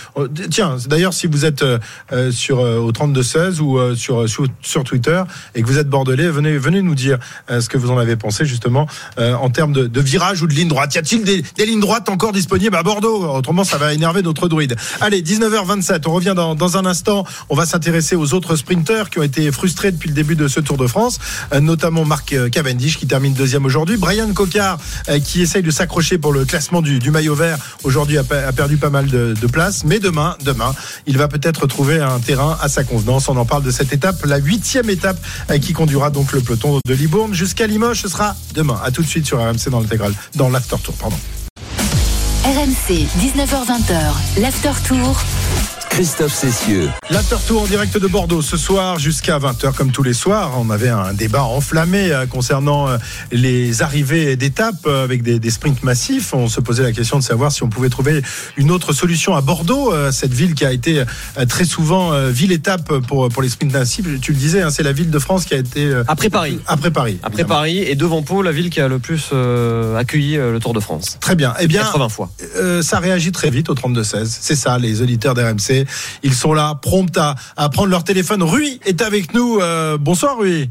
tiens, d'ailleurs, si vous êtes euh, sur au 32 16 ou sur, sur Twitter et que vous êtes bordelais, venez venez nous dire ce que vous en avez pensé justement en termes de, virage ou de ligne droite. Y a-t-il des, des lignes droites encore disponibles à Bordeaux? Autrement, ça va énerver notre druide. Allez, 19h27, on revient dans, dans un instant. On va s'intéresser aux autres d'autres sprinteurs qui ont été frustrés depuis le début de ce Tour de France, euh, notamment Marc euh, Cavendish qui termine deuxième aujourd'hui. Brian Cocard euh, qui essaye de s'accrocher pour le classement du, maillot vert aujourd'hui a, pe- a perdu pas mal de, de place. Mais demain, demain, il va peut-être trouver un terrain à sa convenance. On en parle de cette étape, la huitième étape qui conduira donc le peloton de Libourne jusqu'à Limoges. Ce sera demain. À tout de suite sur RMC dans l'intégrale, dans l'after tour.
RMC, 19h20h, l'after tour.
Christophe Cessieux.
L'after tour en direct de Bordeaux ce soir jusqu'à 20h comme tous les soirs. On avait un débat enflammé euh, concernant euh, les arrivées d'étapes euh, avec des, des sprints massifs. On se posait la question de savoir si on pouvait trouver une autre solution à Bordeaux, cette ville qui a été très souvent euh, ville-étape pour, pour les sprints massifs. Tu le disais, hein, c'est la ville de France qui a été...
Après Paris.
Après Paris.
Après
évidemment.
Paris et devant Pau, la ville qui a le plus accueilli le Tour de France.
Très bien. Eh bien,
80 fois.
euh, ça réagit très vite au 32-16. C'est ça, les auditeurs d'RMC. Ils sont là, prompts à, à prendre leur téléphone. Rui est avec nous. Euh, bonsoir, Rui.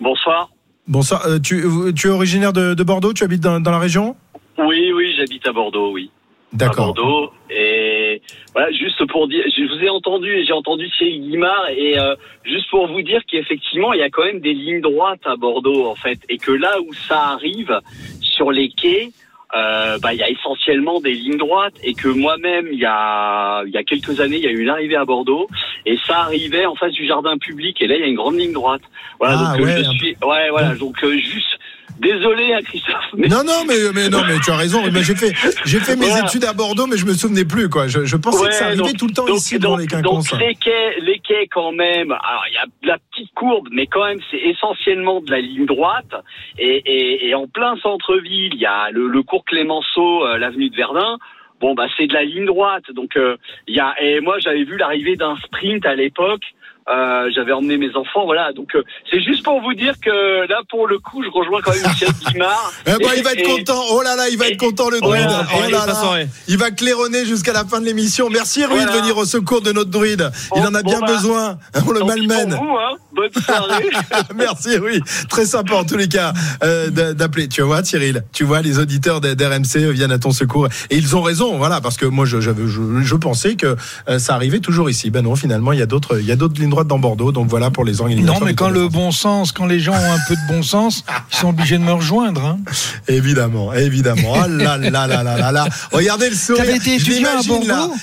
Bonsoir.
Bonsoir. Euh, tu, tu es originaire de, de Bordeaux? Tu habites dans, dans la région?
Oui, oui, j'habite à Bordeaux, oui. À
D'accord.
Bordeaux. Et voilà, juste pour dire, je vous ai entendu et j'ai entendu Cyril Guimard et euh, juste pour vous dire qu'effectivement, il y a quand même des lignes droites à Bordeaux, en fait. Et que là où ça arrive, sur les quais, euh, bah, il y a essentiellement des lignes droites et que moi-même, il y a, il y a quelques années, il y a eu une arrivée à Bordeaux et ça arrivait en face du jardin public et là, il y a une grande ligne droite. Voilà,
Ah,
donc euh,
ouais,
je suis, ouais, voilà, donc euh, juste, désolé, hein, Christophe. mais-
Non, non, mais, mais non, mais tu as raison. Mais j'ai fait, j'ai fait mes
Voilà.
études à Bordeaux, mais je me souvenais plus, quoi. Je, je pensais que ça arrivait
donc-
tout le temps
donc-
ici
donc-
les quinconces.
Donc les quais, les quais quand même. Alors il y a de la petite courbe, mais quand même c'est essentiellement de la ligne droite. Et, et, et en plein centre-ville, il y a le, le cours Clémenceau, euh, l'avenue de Verdun. Bon bah c'est de la ligne droite. Donc euh, il y a et moi j'avais vu l'arrivée d'un sprint à l'époque. Euh, j'avais emmené mes enfants, voilà. Donc euh, c'est juste pour vous dire que là, pour le coup, je rejoins quand même Michel Guimard.
Eh ben,
Et-
il va être
et-
content. Oh là là, il va être content le druide. Oh là là. Il va claironner jusqu'à la fin de l'émission. Merci Rui
Voilà.
de venir au secours de notre druide. Il en a
bon,
bien
bah,
besoin. On le
tant pis
malmène.
vous, hein. Bonne soirée.
Merci, oui. Très sympa en tous les cas euh, d'a- d'appeler. Tu vois, Cyril, tu vois, les auditeurs d'RMC viennent à ton secours. Et ils ont raison, voilà, parce que moi, je, j'avais- je, je pensais que euh, ça arrivait toujours ici. Ben non, finalement, il y a d'autres il y a d'autres droites dans Bordeaux. Donc voilà pour les organisations.
Non, mais quand le bon sens, quand les gens ont un peu de bon sens, ils sont obligés de me rejoindre. hein.
Évidemment, évidemment. Oh là là là là là là. Regardez le sourire.
T'avais été étudiant à. Bordeaux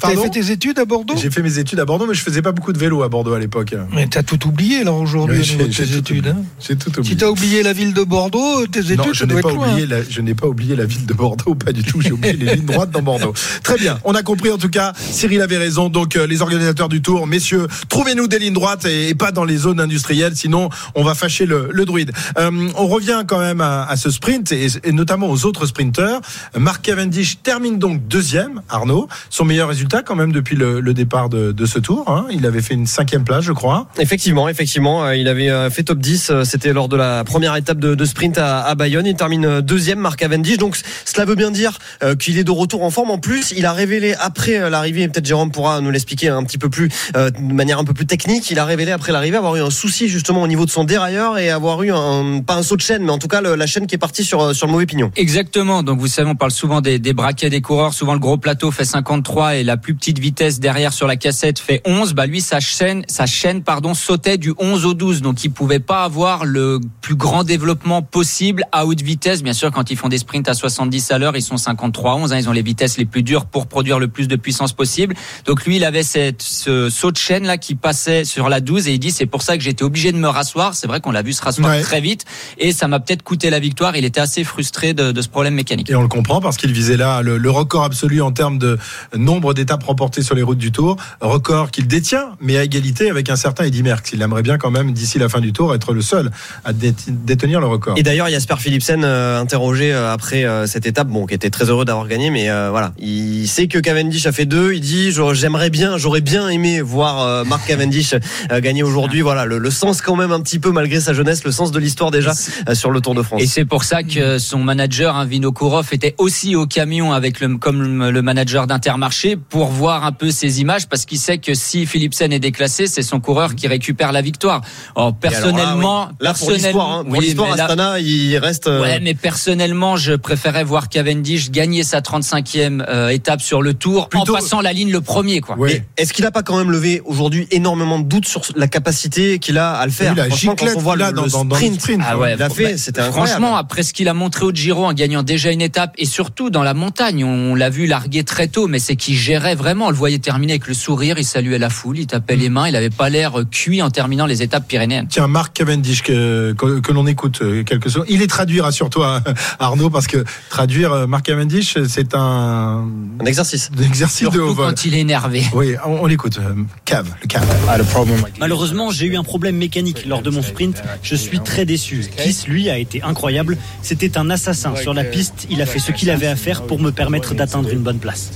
Pardon
fait tes études à Bordeaux
J'ai fait mes études à Bordeaux, mais je faisais pas beaucoup de vélo à Bordeaux à l'époque.
Mais t'as tout oublié là aujourd'hui tes
tout
études. hein.
J'ai tout oublié.
Si t'as oublié la ville de Bordeaux, tes études,
Non, je n'ai pas
être
oublié la, je n'ai pas oublié la ville de Bordeaux, pas du tout. J'ai oublié les lignes droites dans Bordeaux. Très bien, on a compris en tout cas. Cyril avait raison. Donc euh, les organisateurs du Tour, messieurs, trouvez-nous des lignes droites et, et pas dans les zones industrielles, sinon on va fâcher le, le druide. Euh, on revient quand même à, à ce sprint et, et notamment aux autres sprinteurs. Mark Cavendish termine donc deuxième. Arnaud, son meilleur résultat quand même depuis le, le départ de, de ce Tour. hein. Il avait fait une cinquième place, je crois.
Effectivement, effectivement, euh, il avait euh, fait top 10. euh, C'était lors de la première étape de, de sprint à, à Bayonne. Il termine deuxième, Marc Cavendish. Donc cela veut bien dire euh, qu'il est de retour en forme. En plus, il a révélé après euh, l'arrivée, et peut-être Jérôme pourra nous l'expliquer un petit peu plus euh, de manière un peu plus technique. Il a révélé après l'arrivée avoir eu un souci justement au niveau de son dérailleur et avoir eu un pas un saut de chaîne, mais en tout cas le- la chaîne qui est partie sur sur le mauvais pignon.
Exactement. Donc vous savez, on parle souvent des, des braquets des coureurs. Souvent le gros plateau fait 53 et la plus petite vitesse derrière sur la cassette fait 11. Bah lui, sa chaîne, sa chaîne pardon, sautait du 11 au 12. Donc il pouvait pas avoir le plus grand développement possible à haute vitesse. Bien sûr, quand ils font des sprints à 70 à l'heure, ils sont 53 11. Hein, ils ont les vitesses les plus dures pour produire le plus de puissance possible. Donc lui, il avait cette, ce saut de chaîne là qui passait sur la 12 et il dit c'est pour ça que j'étais obligé de me rasseoir. C'est vrai qu'on l'a vu se rasseoir
Ouais.
très vite et ça m'a peut-être coûté la victoire. Il était assez frustré de, de ce problème mécanique.
Et on le comprend parce qu'il visait là le, le record absolu en termes de nombre d'étapes remportées sur les routes du Tour, record qu'il détient, mais à égalité avec un certain Eddy Merckx. Il aimerait bien quand même d'ici la fin du Tour être le seul à dé- détenir le record.
Et d'ailleurs, Jasper Philipsen, euh, interrogé euh, après euh, cette étape, bon, qui était très heureux d'avoir gagné, mais euh, voilà, il sait que Cavendish a fait deux. Il dit, j'aurais- j'aimerais bien, j'aurais bien aimé voir euh, Marc Cavendish euh, gagner aujourd'hui. Voilà, le, le sens quand même un petit peu malgré sa jeunesse, le sens de l'histoire déjà euh, sur le Tour de France.
Et c'est pour ça que son manager, hein, Vino Kourov, était aussi au camion avec le, comme le manager d'Intermarché pour voir un peu ces images parce qu'il sait que si Philipsen est déclassé, c'est son coureur qui récupère la victoire. Alors, personnellement,
alors là, oui. Là, pour
personnellement,
l'histoire. Hein.
Oui, là-
Astana, il reste. euh,
Ouais, mais personnellement, je préférais voir Cavendish gagner sa 35e euh, étape sur le Tour
Plutôt-
en passant la ligne le premier, quoi.
Mais Est-ce qu'il a pas quand même levé aujourd'hui énormément de doutes sur la capacité qu'il a à le faire?
Oui, la
Franchement, quand on voit
a
le,
dans-
le
dans- dans le
sprint,
sprint,
Ah ouais,
il a fait,
bah,
c'était incroyable.
Franchement, après ce qu'il a montré au Giro en gagnant déjà une étape et surtout dans la montagne, on l'a vu larguer très tôt, mais c'est qu'il gérait vraiment. On le voyait terminer avec le sourire, il saluait la foule, il tapait les mains, il avait pas l'air euh, cuit en terminant les étapes pyrénéennes.
Tiens, Marc Cavendish, que, que, que l'on écoute euh, quelques secondes. Il est traduit, rassure-toi, Arnaud, parce que traduire euh, Marc Cavendish, c'est un,
un exercice.
un exercice de haut vol.
quand il est énervé.
Oui, on, on l'écoute. Cave, le cave.
Malheureusement, j'ai eu un problème mécanique lors de mon sprint. Je suis très déçu. Kiss, lui, a été incroyable. C'était un assassin sur la piste. Il a fait ce qu'il avait à faire pour me permettre d'atteindre une bonne place.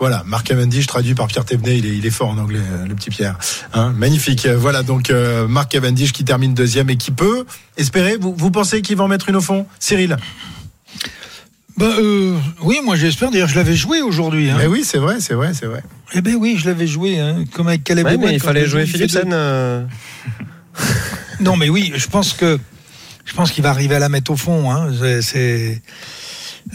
Voilà, Marc Cavendish traduit par Pierre Thévenet, il est, il est fort en anglais, euh, le petit Pierre. Hein, magnifique. Euh, Voilà donc euh, Marc Cavendish qui termine deuxième et qui peut espérer. Vous, vous pensez qu'il va en mettre une au fond, Cyril?
Ben, euh, oui, moi j'espère. D'ailleurs, je l'avais joué aujourd'hui. Hein.
Mais oui, c'est vrai, c'est vrai, c'est vrai.
Eh ben oui, je l'avais joué, hein, comme avec Caleb
Ouais,
Ewan,
mais il fallait jouer Philipsen. euh,
Non, mais oui, je pense que je pense qu'il va arriver à la mettre au fond. Hein. C'est- C'est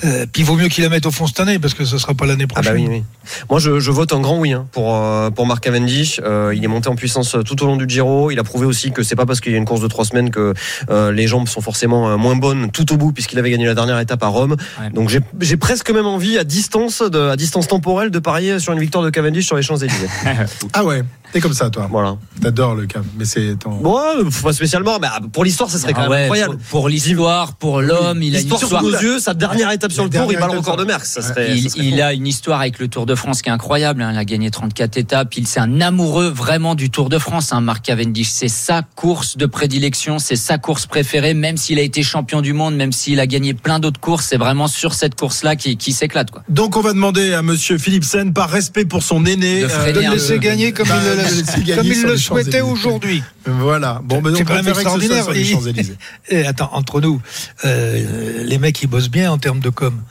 euh, puis il vaut mieux qu'il la mette au fond cette année parce que ce sera pas l'année
Ah
prochaine.
bah oui, oui. Moi, je, je vote un grand oui hein, pour euh, pour Marc Cavendish. Euh, il est monté en puissance tout au long du Giro. Il a prouvé aussi que c'est pas parce qu'il y a une course de trois semaines que euh, les jambes sont forcément euh, moins bonnes tout au bout, puisqu'il avait gagné la dernière étape à Rome.
Ouais.
Donc j'ai j'ai presque même envie à distance de, à distance temporelle de parier sur une victoire de Cavendish sur les Champs Élysées.
Ah ouais, t'es comme ça toi.
voilà.
T'adores le cave, mais c'est ton.
Bon, euh, pas spécialement, mais ah, pour l'histoire, ça serait quand
Ah
même
ouais,
incroyable.
Pour, pour l'histoire, pour l'homme, il a une
L'histoire sous
histoire.
nos yeux, sa dernière étape sur le tour, il bat le record de Merckx. Ça serait,
Il,
ça serait
il
fou.
a une histoire avec le Tour de France qui est incroyable. hein. Il a gagné 34 étapes. Il c'est un amoureux vraiment du Tour de France, hein, Marc Cavendish. C'est sa course de prédilection, c'est sa course préférée. Même s'il a été champion du monde, même s'il a gagné plein d'autres courses, c'est vraiment sur cette course-là qui, qui s'éclate. Quoi.
Donc on va demander à Monsieur Philipsen, par respect pour son aîné,
De freiner
De le
un
laisser gagner comme
bah,
il, le- comme il le souhaitait aujourd'hui.
Voilà. Bon, donc
C'est
on
quand même
préférait que ce soit
extraordinaire.
sur les
Et-
Champs-Élysées.
Et attends, entre nous, euh, les mecs ils bossent bien en termes de com.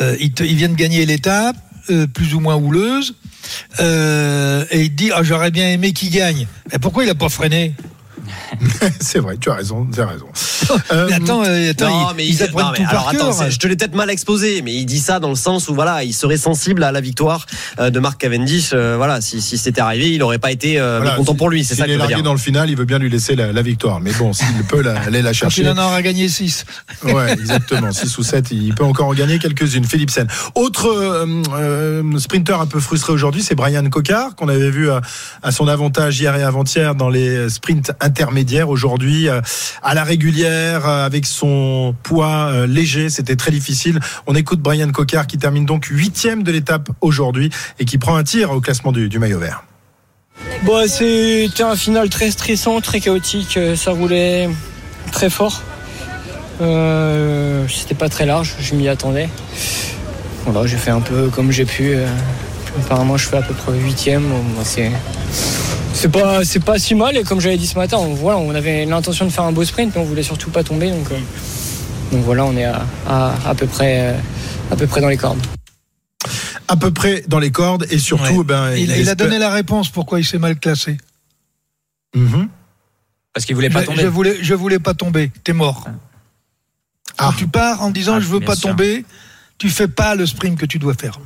Euh, ils, te- ils viennent gagner l'étape, euh, plus ou moins houleuse, et il te dit ah, j'aurais bien aimé qu'il gagne. Mais pourquoi il a pas freiné?
c'est vrai, tu as raison, tu as raison.
Mais attends, euh, attends,
non, mais
ils
il-
apprennent
non, mais
tout
alors
par
attends, je te l'ai peut-être mal exposé, mais il dit ça dans le sens où voilà, il serait sensible à la victoire euh, de Marc Cavendish. euh, voilà, si, si c'était arrivé, il n'aurait pas été euh,
Voilà,
content
si-
pour lui. C'est
s'il
ça que
est largué dans le final, il veut bien lui laisser la, la victoire. Mais bon, s'il peut la- aller la
Quand
chercher.
il en aura gagné 6.
Ouais, exactement. 6 ou 7, il peut encore en gagner quelques-unes. Philipsen. Autre euh, euh, sprinter un peu frustré aujourd'hui, c'est Brian Cocard, qu'on avait vu à, à son avantage hier et avant-hier dans les sprints intermédiaires. Aujourd'hui, euh, à la régulière, euh, avec son poids euh, léger, c'était très difficile. On écoute Brian Cocard qui termine donc huitième de l'étape aujourd'hui et qui prend un tir au classement du, maillot vert.
Bon, c'était un final très stressant, très chaotique. Ça roulait très fort. C'était pas très large, je m'y attendais. Voilà, j'ai fait un peu comme j'ai pu. Apparemment, je fais à peu près huitième. Bon, C'est c'est pas c'est pas si mal. Et comme j'avais dit ce matin, on, voilà, on avait l'intention de faire un beau sprint, mais on voulait surtout pas tomber. Donc, euh, donc voilà, on est à, à, à peu près euh, à peu près dans les cordes.
À peu près dans les cordes et surtout, ben,
Il, il a donné la réponse pourquoi il s'est mal classé.
Mhm.
Parce qu'il voulait pas
je,
tomber.
je voulais, je voulais pas tomber. T'es mort. Quand tu pars en disant
Ah,
je veux pas
sûr.
tomber, tu fais pas le sprint que tu dois faire.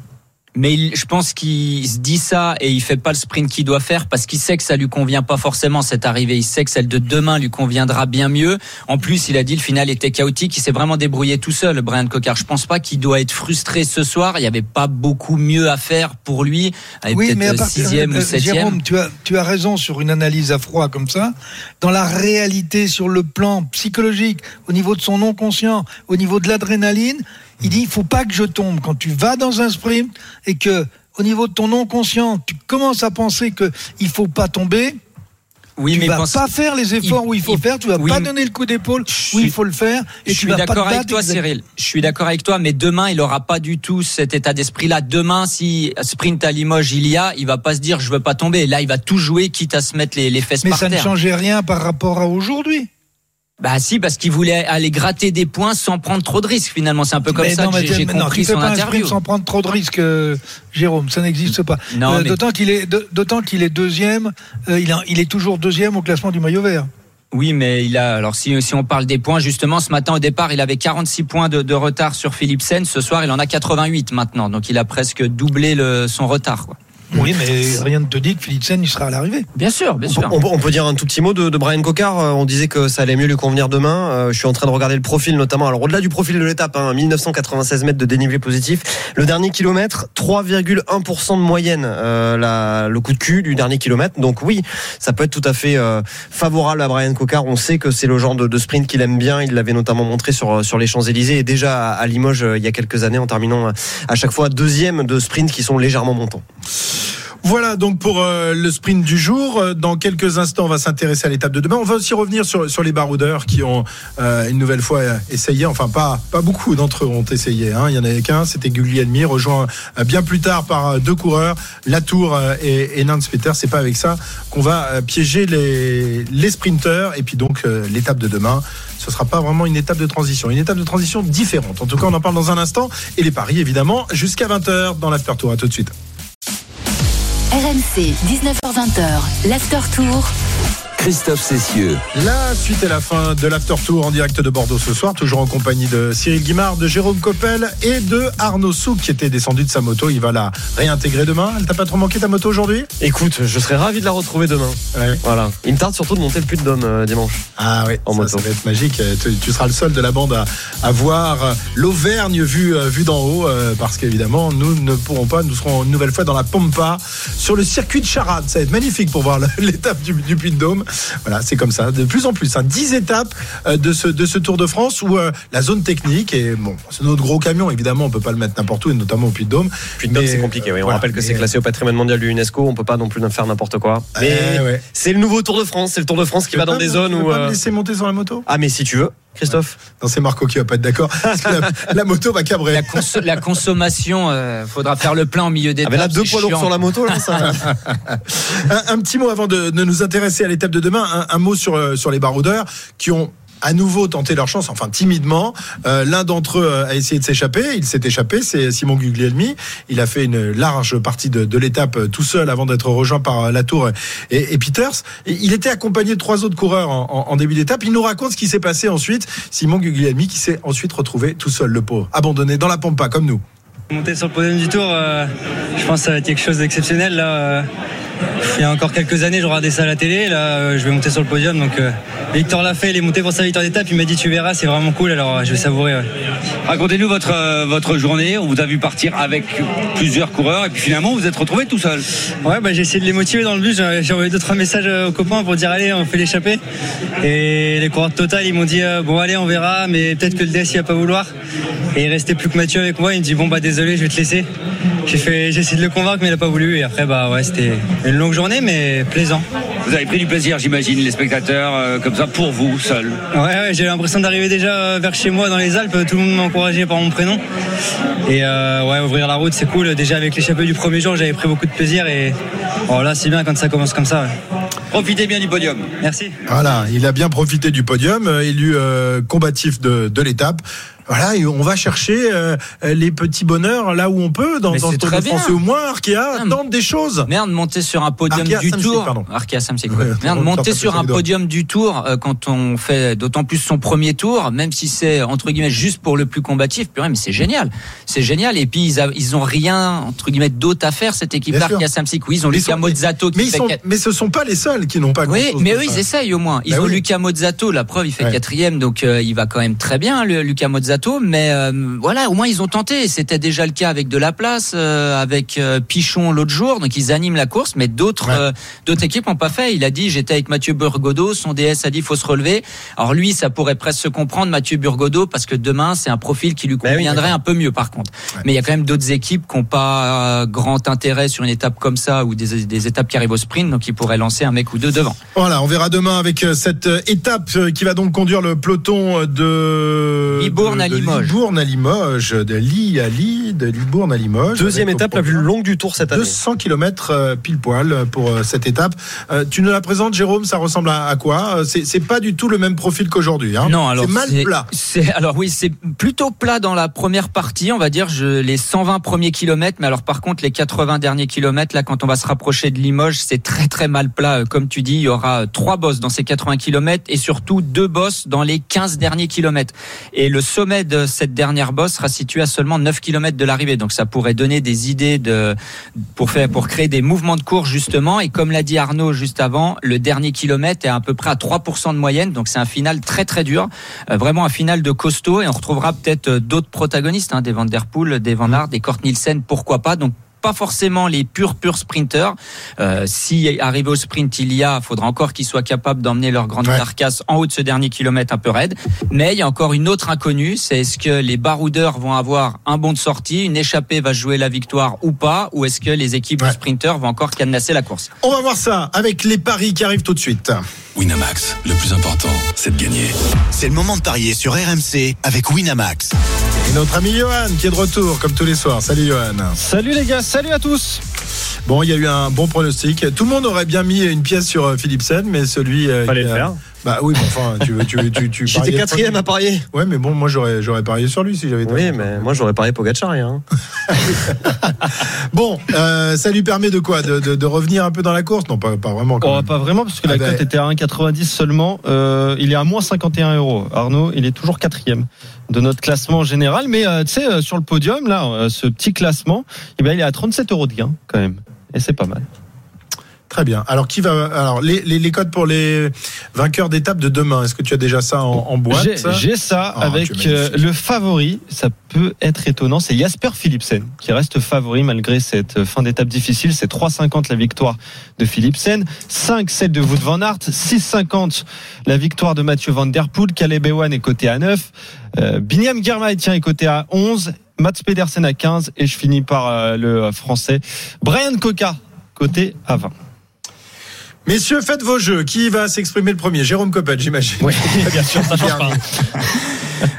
Mais il- je pense qu'il se dit ça et il fait pas le sprint qu'il doit faire parce qu'il sait que ça lui convient pas forcément cette arrivée. Il sait que celle de demain lui conviendra bien mieux. En plus, il a dit le final était chaotique. Il s'est vraiment débrouillé tout seul, Brian Cocard. Je pense pas qu'il doit être frustré ce soir. Il y avait pas beaucoup mieux à faire pour lui. Il
Oui, mais à partir-
sixième ou septième.
Jérôme, tu as, tu as raison sur une analyse à froid comme ça. Dans la réalité, sur le plan psychologique, au niveau de son non conscient, au niveau de l'adrénaline, il dit il faut pas que je tombe. Quand tu vas dans un sprint et que au niveau de ton non conscient, tu commences à penser que il faut pas tomber.
Oui,
tu
mais
vas pas faire les efforts
il-
où il faut
il-
faire, tu vas
oui,
pas
mais-
donner le coup d'épaule où il faut le faire, et
je
tu
suis d'accord avec toi, Cyril. Je suis d'accord avec toi, mais demain, il aura pas du tout cet état d'esprit-là. Demain, si sprint à Limoges il y a, il va pas se dire je veux pas tomber. Là, il va tout jouer, quitte à se mettre les, les fesses
Mais
par
ça ne
terre.
changeait rien par rapport à aujourd'hui.
Bah si, parce qu'il voulait aller gratter des points sans prendre trop de risques. Finalement, c'est un peu comme
Mais
ça
non,
que j'ai
non,
compris
fais
son
pas
interview.
sans prendre trop de risques, euh, Jérôme, ça n'existe pas.
Non,
Euh,
mais-
D'autant qu'il est, d'autant qu'il est deuxième, euh, il, a- il est toujours deuxième au classement du maillot vert.
Oui, mais il a. Alors, si, si on parle des points, justement, ce matin au départ, il avait 46 points de, de retard sur Philipsen. Ce soir, il en a 88 maintenant. Donc, il a presque doublé le, son retard. Quoi.
Oui, mais rien ne te dit que Philipsen il sera à l'arrivée.
Bien sûr, bien sûr.
On, peut- on peut dire un tout petit mot de, de Brian Cocard. Euh, On disait que ça allait mieux lui convenir demain. Euh, je suis en train de regarder le profil, notamment. Alors, au-delà du profil de l'étape, hein, 1996 mètres de dénivelé positif. Le dernier kilomètre, 3,1% de moyenne, euh, la, le coup de cul du dernier kilomètre. Donc oui, ça peut être tout à fait euh, favorable à Brian Cocard. On sait que c'est le genre de, de sprint qu'il aime bien. Il l'avait notamment montré sur, sur les Champs-Élysées et déjà à, à Limoges euh, il y a quelques années en terminant à chaque fois deuxième de sprints qui sont légèrement montants.
Voilà donc pour euh, le sprint du jour. Euh, Dans quelques instants, on va s'intéresser à l'étape de demain. On va aussi revenir sur, sur les baroudeurs qui ont euh, une nouvelle fois euh, essayé. Enfin, pas, pas beaucoup d'entre eux ont essayé. Hein. Il y en avait qu'un, c'était Guglielmi, rejoint euh, bien plus tard par deux coureurs, Latour et, et Nance Peter. C'est pas avec ça qu'on va piéger les, les sprinteurs. Et puis donc euh, l'étape de demain. Ce sera pas vraiment une étape de transition, une étape de transition différente. En tout cas, on en parle dans un instant. Et les paris, évidemment, jusqu'à 20h dans l'after tour. À tout de suite.
RMC, 19h20h, l'after tour.
Christophe Cessieux.
La suite et la fin de l'After Tour en direct de Bordeaux ce soir, toujours en compagnie de Cyril Guimard, de Jérôme Coppel et de Arnaud Souk qui était descendu de sa moto. Il va la réintégrer demain. Elle t'a pas trop manqué ta moto aujourd'hui?
Écoute, je serais ravi de la retrouver demain. Voilà. Il me tarde surtout de monter le puy de Dôme euh, dimanche.
Ah oui,
en
ça,
moto.
ça va être magique. Tu, tu seras le seul de la bande à, à voir euh, l'Auvergne vue, euh, vue d'en haut, euh, parce qu'évidemment, nous ne pourrons pas. Nous serons une nouvelle fois dans la Pampa, sur le circuit de Charade. Ça va être magnifique pour voir l'étape du, du Puy de Dôme. Voilà, c'est comme ça, de plus en plus. Hein, 10 étapes euh, de ce, de ce Tour de France où euh, la zone technique, et bon, c'est notre gros camion, évidemment, on peut pas le mettre n'importe où, et notamment au Puy de Dôme.
Puy de Dôme,
Mais,
c'est compliqué. Oui. On
voilà,
rappelle que c'est
mais-
classé au patrimoine mondial de l'UNESCO. On peut pas non plus faire n'importe quoi. Mais
Eh ouais.
c'est le nouveau Tour de France. C'est le Tour de France qui
Tu
va dans
pas
des zones
tu
où.
pas me
euh,
laisser monter sur la moto?
Ah, mais si tu veux, Christophe.
Non, c'est Marco qui va pas être d'accord. La, la moto va cabrer.
La, conso- la consommation, euh, faudra faire le plein au milieu des
Ah, mais là, deux poids lourds sur la moto, là, ça.
un, un petit mot avant de, de nous intéresser à l'étape de demain, un, un mot sur, euh, sur les baroudeurs qui ont à nouveau tenté leur chance, enfin timidement. Euh, L'un d'entre eux euh, a essayé de s'échapper. Il s'est échappé, c'est Simon Guglielmi. Il a fait une large partie de, l'étape euh, tout seul avant d'être rejoint par Latour et, et Peters. Et il était accompagné de trois autres coureurs en, début d'étape. Il nous raconte ce qui s'est passé ensuite. Simon Guglielmi qui s'est ensuite retrouvé tout seul, le pauvre, abandonné dans la pampa comme nous.
Monter sur le podium du tour, je pense que ça va être quelque chose d'exceptionnel. Là, il y a encore quelques années, je regardais ça à la télé. Là, euh, je vais monter sur le podium. Donc, euh, Victor l'a fait, il est monté pour sa victoire d'étape. Il m'a dit Tu verras, c'est vraiment cool. Alors, euh, je vais savourer. ouais.
Racontez-nous votre, euh, votre journée. On vous a vu partir avec plusieurs coureurs et puis finalement vous êtes retrouvé tout seul.
Ouais, bah, j'ai essayé de les motiver dans le bus. J'ai envoyé deux trois messages aux copains pour dire allez, on fait l'échappée. Et les coureurs de Total, ils m'ont dit euh, bon allez, on verra, mais peut-être que le DS il va pas vouloir. Et il restait plus que Mathieu avec moi. Il me dit bon bah désolé, je vais te laisser. J'ai fait, j'ai essayé de le convaincre, mais il a pas voulu. Et après bah ouais, c'était une longue journée, mais plaisant.
Vous avez pris du plaisir, j'imagine, les spectateurs, euh, comme ça, pour vous, seul.
Ouais, ouais, j'ai l'impression d'arriver déjà euh, vers chez moi dans les Alpes. Tout le monde m'encourageait par mon prénom. Et euh, ouais, ouvrir la route, c'est cool. Déjà avec l'échappée du premier jour, j'avais pris beaucoup de plaisir. Et oh, là, c'est bien quand ça commence comme ça. ouais.
Profitez bien du podium.
Merci.
Voilà, il a bien profité du podium, euh, élu euh, combatif de, de l'étape. Voilà, et on va chercher euh, les petits bonheurs là où on peut dans, dans de
très.
Et au moins, Arkea tente des choses.
Merde, monter sur un podium
Arkea
du tour.
pardon.
Arkea
Ouais, on
Merde, monter sur un podium du tour euh, quand on fait d'autant plus son premier tour, même si c'est entre guillemets juste pour le plus combatif, purée, mais c'est génial. C'est génial. Et puis ils, a- ils ont rien entre guillemets d'autre à faire cette équipe. Arkea Samsic. Oui, ils ont
Mais
Luca
ils sont-
Mozzato qui
Mais, ils
fait
sont, mais ce sont pas les seuls qui n'ont pas
oui, mais eux, ils essayent au moins. Ils
Bah
ont
oui.
Luca Mozzato, la preuve, il fait quatrième, donc euh, il va quand même très bien, le, Luca Mozzato. Mais euh, voilà, au moins ils ont tenté. C'était déjà le cas avec de la place, euh, avec euh, Pichon l'autre jour, donc ils animent la course. Mais d'autres, d'autres équipes n'ont pas fait. Il a dit, j'étais avec Mathieu Burgodo, son DS a dit, faut se relever. Alors lui, ça pourrait presque se comprendre, Mathieu Burgodo, parce que demain, c'est un profil qui lui
Bah
conviendrait un peu mieux, par contre. Mais il y a quand même d'autres équipes qui n'ont pas grand intérêt sur une étape comme ça ou des, des étapes qui arrivent au sprint, donc ils pourraient lancer un mec ou deux devant.
Voilà, on verra demain avec cette étape qui va donc conduire le peloton de
Libourne
de
à à
de
Limoges.
Libourne à Limoges, de Li à Li, de Libourne à Limoges.
Deuxième étape la plus longue du tour cette année.
200 km pile poil pour euh, cette étape. Euh, tu nous la présentes, Jérôme, ça ressemble à, à quoi? Euh, C'est pas du tout le même profil qu'aujourd'hui. Hein.
Non, alors
c'est mal
c'est-
plat.
Alors oui, c'est plutôt plat dans la première partie, on va dire je, les 120 premiers kilomètres, mais alors par contre les 80 derniers kilomètres là, quand on va se rapprocher de Limoges, c'est très très mal plat. Euh, Comme tu dis, il y aura euh, trois bosses dans ces 80 kilomètres et surtout deux bosses dans les 15 derniers kilomètres. Et le sommet de cette dernière bosse sera situé à seulement 9 kilomètres de l'arrivée, donc ça pourrait donner des idées de pour faire pour créer des mouvements de course justement. Et comme l'a dit Arnaud juste avant, le dernier kilomètre est à peu près à 3% de moyenne, donc c'est un final très très dur, Euh, vraiment un final de costaud. Et on retrouvera peut-être euh, d'autres protagonistes, hein, des Van der Poel, des Van Aert, des Kort Nielsen, pourquoi pas. Donc pas forcément les purs purs sprinters. Euh, si arrivé au sprint il y a, faudra encore qu'ils soient capables d'emmener leur grande carcasse en haut de ce dernier kilomètre un peu raide. Mais il y a encore une autre inconnue, c'est est-ce que les baroudeurs vont avoir un bon de sortie, une échappée va jouer la victoire ou pas, ou est-ce que les équipes de sprinters vont encore cadenasser la course?
On va voir ça avec les paris qui arrivent tout de suite.
Winamax, le plus important, c'est de gagner. C'est le moment de parier sur RMC avec Winamax.
Et notre ami Johan qui est de retour comme tous les soirs. Salut Johan.
Salut les gars, salut à tous.
Bon, il y a eu un bon pronostic. Tout le monde aurait bien mis une pièce sur euh, Philipsen, mais celui. euh,
Fallait
qui
le
a-
faire.
Bah oui, mais enfin, tu veux, tu tu, tu
J'étais quatrième à parier.
Ouais, mais bon, moi j'aurais, j'aurais parié sur lui si j'avais. été
Oui, mais moi j'aurais parié Pogacar. Hein.
Bon, euh, ça lui permet de quoi? De, de, de revenir un peu dans la course? Non, pas, pas vraiment. Quand
Oh,
même.
pas vraiment, parce que
Ah
la
ben-
cote était à 1,90 seulement. Euh, il est à moins 51 euros. Arnaud, il est toujours quatrième de notre classement général. Mais euh, tu sais, euh, sur le podium, là, euh, ce petit classement, eh ben, il est à 37 euros de gain, quand même. Et c'est pas mal.
Très bien. Alors, qui va Alors, les, les, les codes pour les vainqueurs d'étape de demain. Est-ce que tu as déjà ça en, en boîte
J'ai j'ai ça
Oh,
avec euh, le favori. Ça peut être étonnant. C'est Jasper Philipsen qui reste favori malgré cette fin d'étape difficile. C'est 3,50 la victoire de Philipsen, 5 celle de Wout van Aert, 6,50 la victoire de Mathieu Van Der Poel. Caleb Ewan est coté à 9. Euh, Binyam tiens est coté à 11. Mats Pedersen à 15 et je finis par euh, le euh, français Brian Coca coté à 20.
Messieurs, faites vos jeux. Qui va s'exprimer le premier? Jérôme Coppel, j'imagine.
Oui, bien sûr, ça change pas.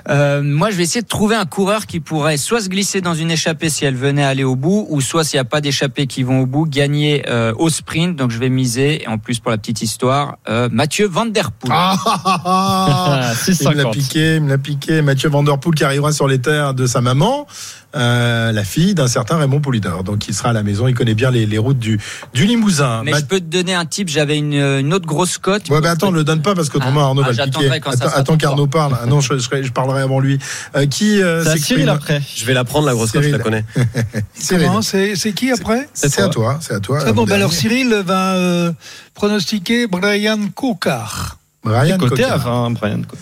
Euh, moi, je vais essayer de trouver un coureur qui pourrait soit se glisser dans une échappée si elle venait aller au bout, ou soit s'il n'y a pas d'échappée qui vont au bout, gagner euh, au sprint. Donc, je vais miser. Et en plus, pour la petite histoire, euh, Mathieu Van Der Poel.
Ah, ah, ah, ah. il me l'a
6,50.
piqué, il me l'a piqué. Mathieu Van Der Poel qui arrivera sur les terres de sa maman, euh, la fille d'un certain Raymond Poulidor. Donc il sera à la maison, il connaît bien les, les routes du, du Limousin.
Mais
Ma-
je peux te donner un type. J'avais une, une autre grosse cote.
Ouais, bah attends, ne le donne pas parce qu'autrement
Ah,
Arnaud
ah,
va le
j'attendrai
piquer.
quand ça
Attends, qu'Arnaud parle. Ah non, je, je, serai- je parlerai avant lui. Euh, qui euh,
C'est Cyril après.
Je vais la prendre la grosse cote, je la connais.
C'est qui après
C'est à toi, c'est à toi.
Très bon, bah alors. Cyril va euh, pronostiquer Brian Cocard.
Brian
Coté
Coca.
à 20, Brian Coca.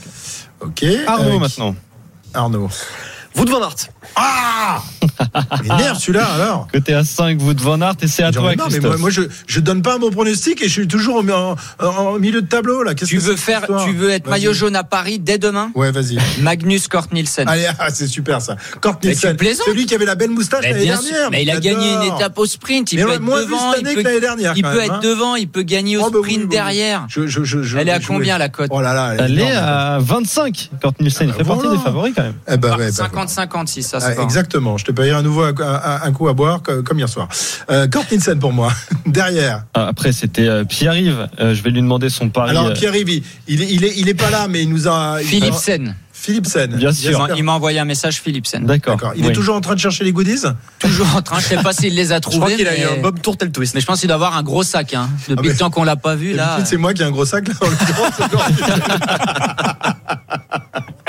Ok.
Arnaud maintenant.
Arnaud.
Wout van Aert.
Ah Énerve celui-là alors.
Côté à 5, Wout van Aert et c'est à toi,
mais non, mais
Christophe.
moi, moi, je, je donne pas un bon pronostic et je suis toujours au, en, en milieu de tableau là.
Tu
que
veux faire, tu veux être maillot jaune à Paris dès demain
Ouais, vas-y.
Magnus Kort Nielsen.
Allez, ah, c'est super ça. Kort
Mais
Nielsen, celui qui avait la belle moustache
Mais
l'année dernière.
mais il a gagné une étape au sprint. Il
Mais
peut être devant.
cette année
il peut,
dernière,
il
quand
peut
même,
être
hein.
devant. Il peut gagner au
Oh, bah
sprint
oui, oui.
derrière.
Je, je, je, je-
Elle est à combien la cote
Oh là là,
Elle est à 25. Kurt Nielsen, il fait partie
voilà.
des favoris quand même.
Eh ben, ouais, bah,
50-50 si ça se
Ah, exactement, je te payerai à nouveau un, un- un coup à boire co- comme hier soir. Euh, Kort Nielsen pour moi, derrière.
Ah, Après, c'était euh, Pierre-Yves. Euh, je vais lui demander son pari.
Alors
euh,
Pierre-Yves, il, il, est- il est, il est pas là, mais il nous a... il-
Philipsen.
Philipsen.
Bien sûr.
Il m'a envoyé un message Philipsen.
D'accord.
D'accord. Il
Oui.
est toujours en train de chercher les goodies
Toujours en train. Je sais pas s'il les a
Je
trouvés.
crois qu'il a eu un Bob Tourtel twist.
mais je pense qu'il doit avoir un gros sac. Hein. Depuis
Ah, mais-
le temps qu'on l'a pas vu là.
C'est moi qui ai un gros sac là.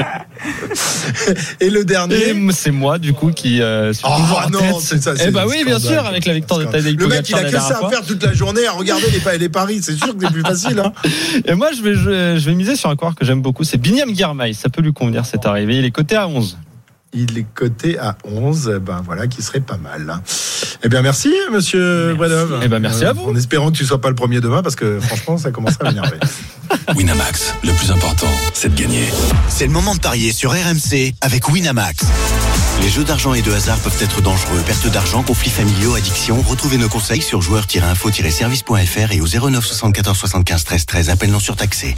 Et le dernier.
C'est moi, du coup, qui euh, suis
Oh
en
non,
tête.
ça.
Eh bah oui, bien sûr, avec la victoire de Tadej
Le mec, il a que ça à faire toute la journée à regarder les, pa- les paris. C'est sûr que c'est plus facile. Hein.
Et moi, je vais, je, je vais miser sur un coureur que j'aime beaucoup. C'est Binyam Girmay. Ça peut lui convenir cette arrivée. Il est coté à 11.
Il est coté à 11. Eh Ben voilà, qui serait pas mal. Eh bien, merci, monsieur Bredov.
Eh ben, merci à vous.
En espérant que tu sois pas le premier demain, parce que franchement, ça commence à m'énerver.
Winamax, le plus important, c'est de gagner. C'est le moment de parier sur RMC avec Winamax. Les jeux d'argent et de hasard peuvent être dangereux. Perte d'argent, conflits familiaux, addiction. Retrouvez nos conseils sur joueurs-info-service.fr et au 09 74 75 13 13. Appel non surtaxé.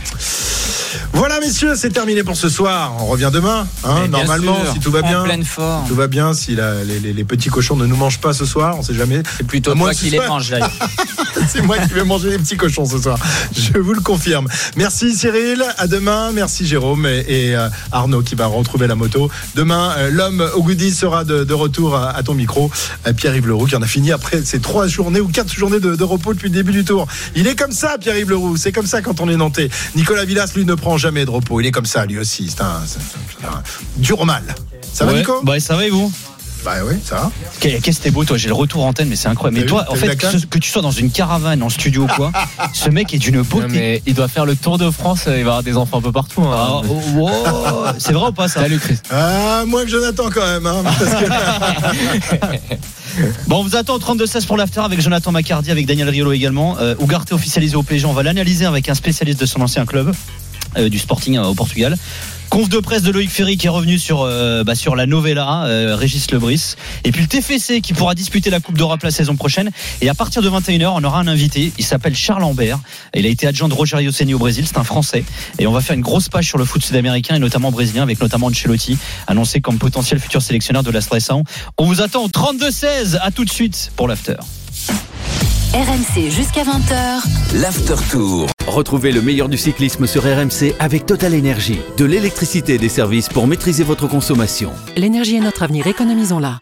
Voilà, messieurs, c'est terminé pour ce soir. On revient demain, hein, normalement,
sûr,
si tout va
en
bien.
pleine forme.
Tout va bien, si la- les, les- les petits cochons ne nous mangent pas ce soir, on sait jamais.
C'est plutôt
que
qui les là.
C'est moi qui vais manger les petits cochons ce soir. Je vous le confirme. Merci Cyril. À demain. Merci Jérôme et, et, euh, Arnaud qui va retrouver la moto. Demain, euh, l'homme au goodies sera de, de retour à, à ton micro. Euh, Pierre-Yves Leroux qui en a fini après ces trois journées ou quatre journées de, de repos depuis le début du tour. Il est comme ça, Pierre-Yves Leroux. C'est comme ça quand on est nantais. Nicolas Villas, lui, ne prend jamais de repos. Il est comme ça, lui aussi. C'est un, dur mal. Ça va,
Ouais.
Nico?
Bah ça va et vous?
Bah oui, ça va.
Qu'est- Qu'est-ce que t'es beau toi, j'ai le retour antenne mais c'est incroyable. Mais toi en fait que, tu sois dans une caravane en studio ou quoi, ce mec est d'une beauté.
mais il doit faire le tour de France, il va avoir des enfants un peu partout. hein.
Ah, oh, oh, c'est vrai ou pas ça
Salut Chris.
Ah, moins que Jonathan quand même. hein, parce que-
Bon, on vous attend au 32-16 pour l'after avec Jonathan Macardy, avec Daniel Riolo également. Euh, Ugarte officialisé au PSG, on va l'analyser avec un spécialiste de son ancien club, euh, du Sporting euh, au Portugal. Conf de presse de Loïc Ferry qui est revenu sur, euh, bah, sur la Novella, euh, Régis Lebris. Et puis le TFC qui pourra disputer la Coupe d'Europe la saison prochaine. Et à partir de 21h, on aura un invité. Il s'appelle Charles Lambert. Il a été adjoint de Rogerio Ceni au Brésil. C'est un Français. Et on va faire une grosse page sur le foot sud-américain et notamment brésilien avec notamment Ancelotti, annoncé comme potentiel futur sélectionneur de la Stressant. On vous attend au 32-16. À tout de suite pour l'after.
RMC jusqu'à 20h.
L'After Tour. Retrouvez le meilleur du cyclisme sur RMC avec Total Énergie. De l'électricité et des services pour maîtriser votre consommation.
L'énergie est notre avenir, économisons-la.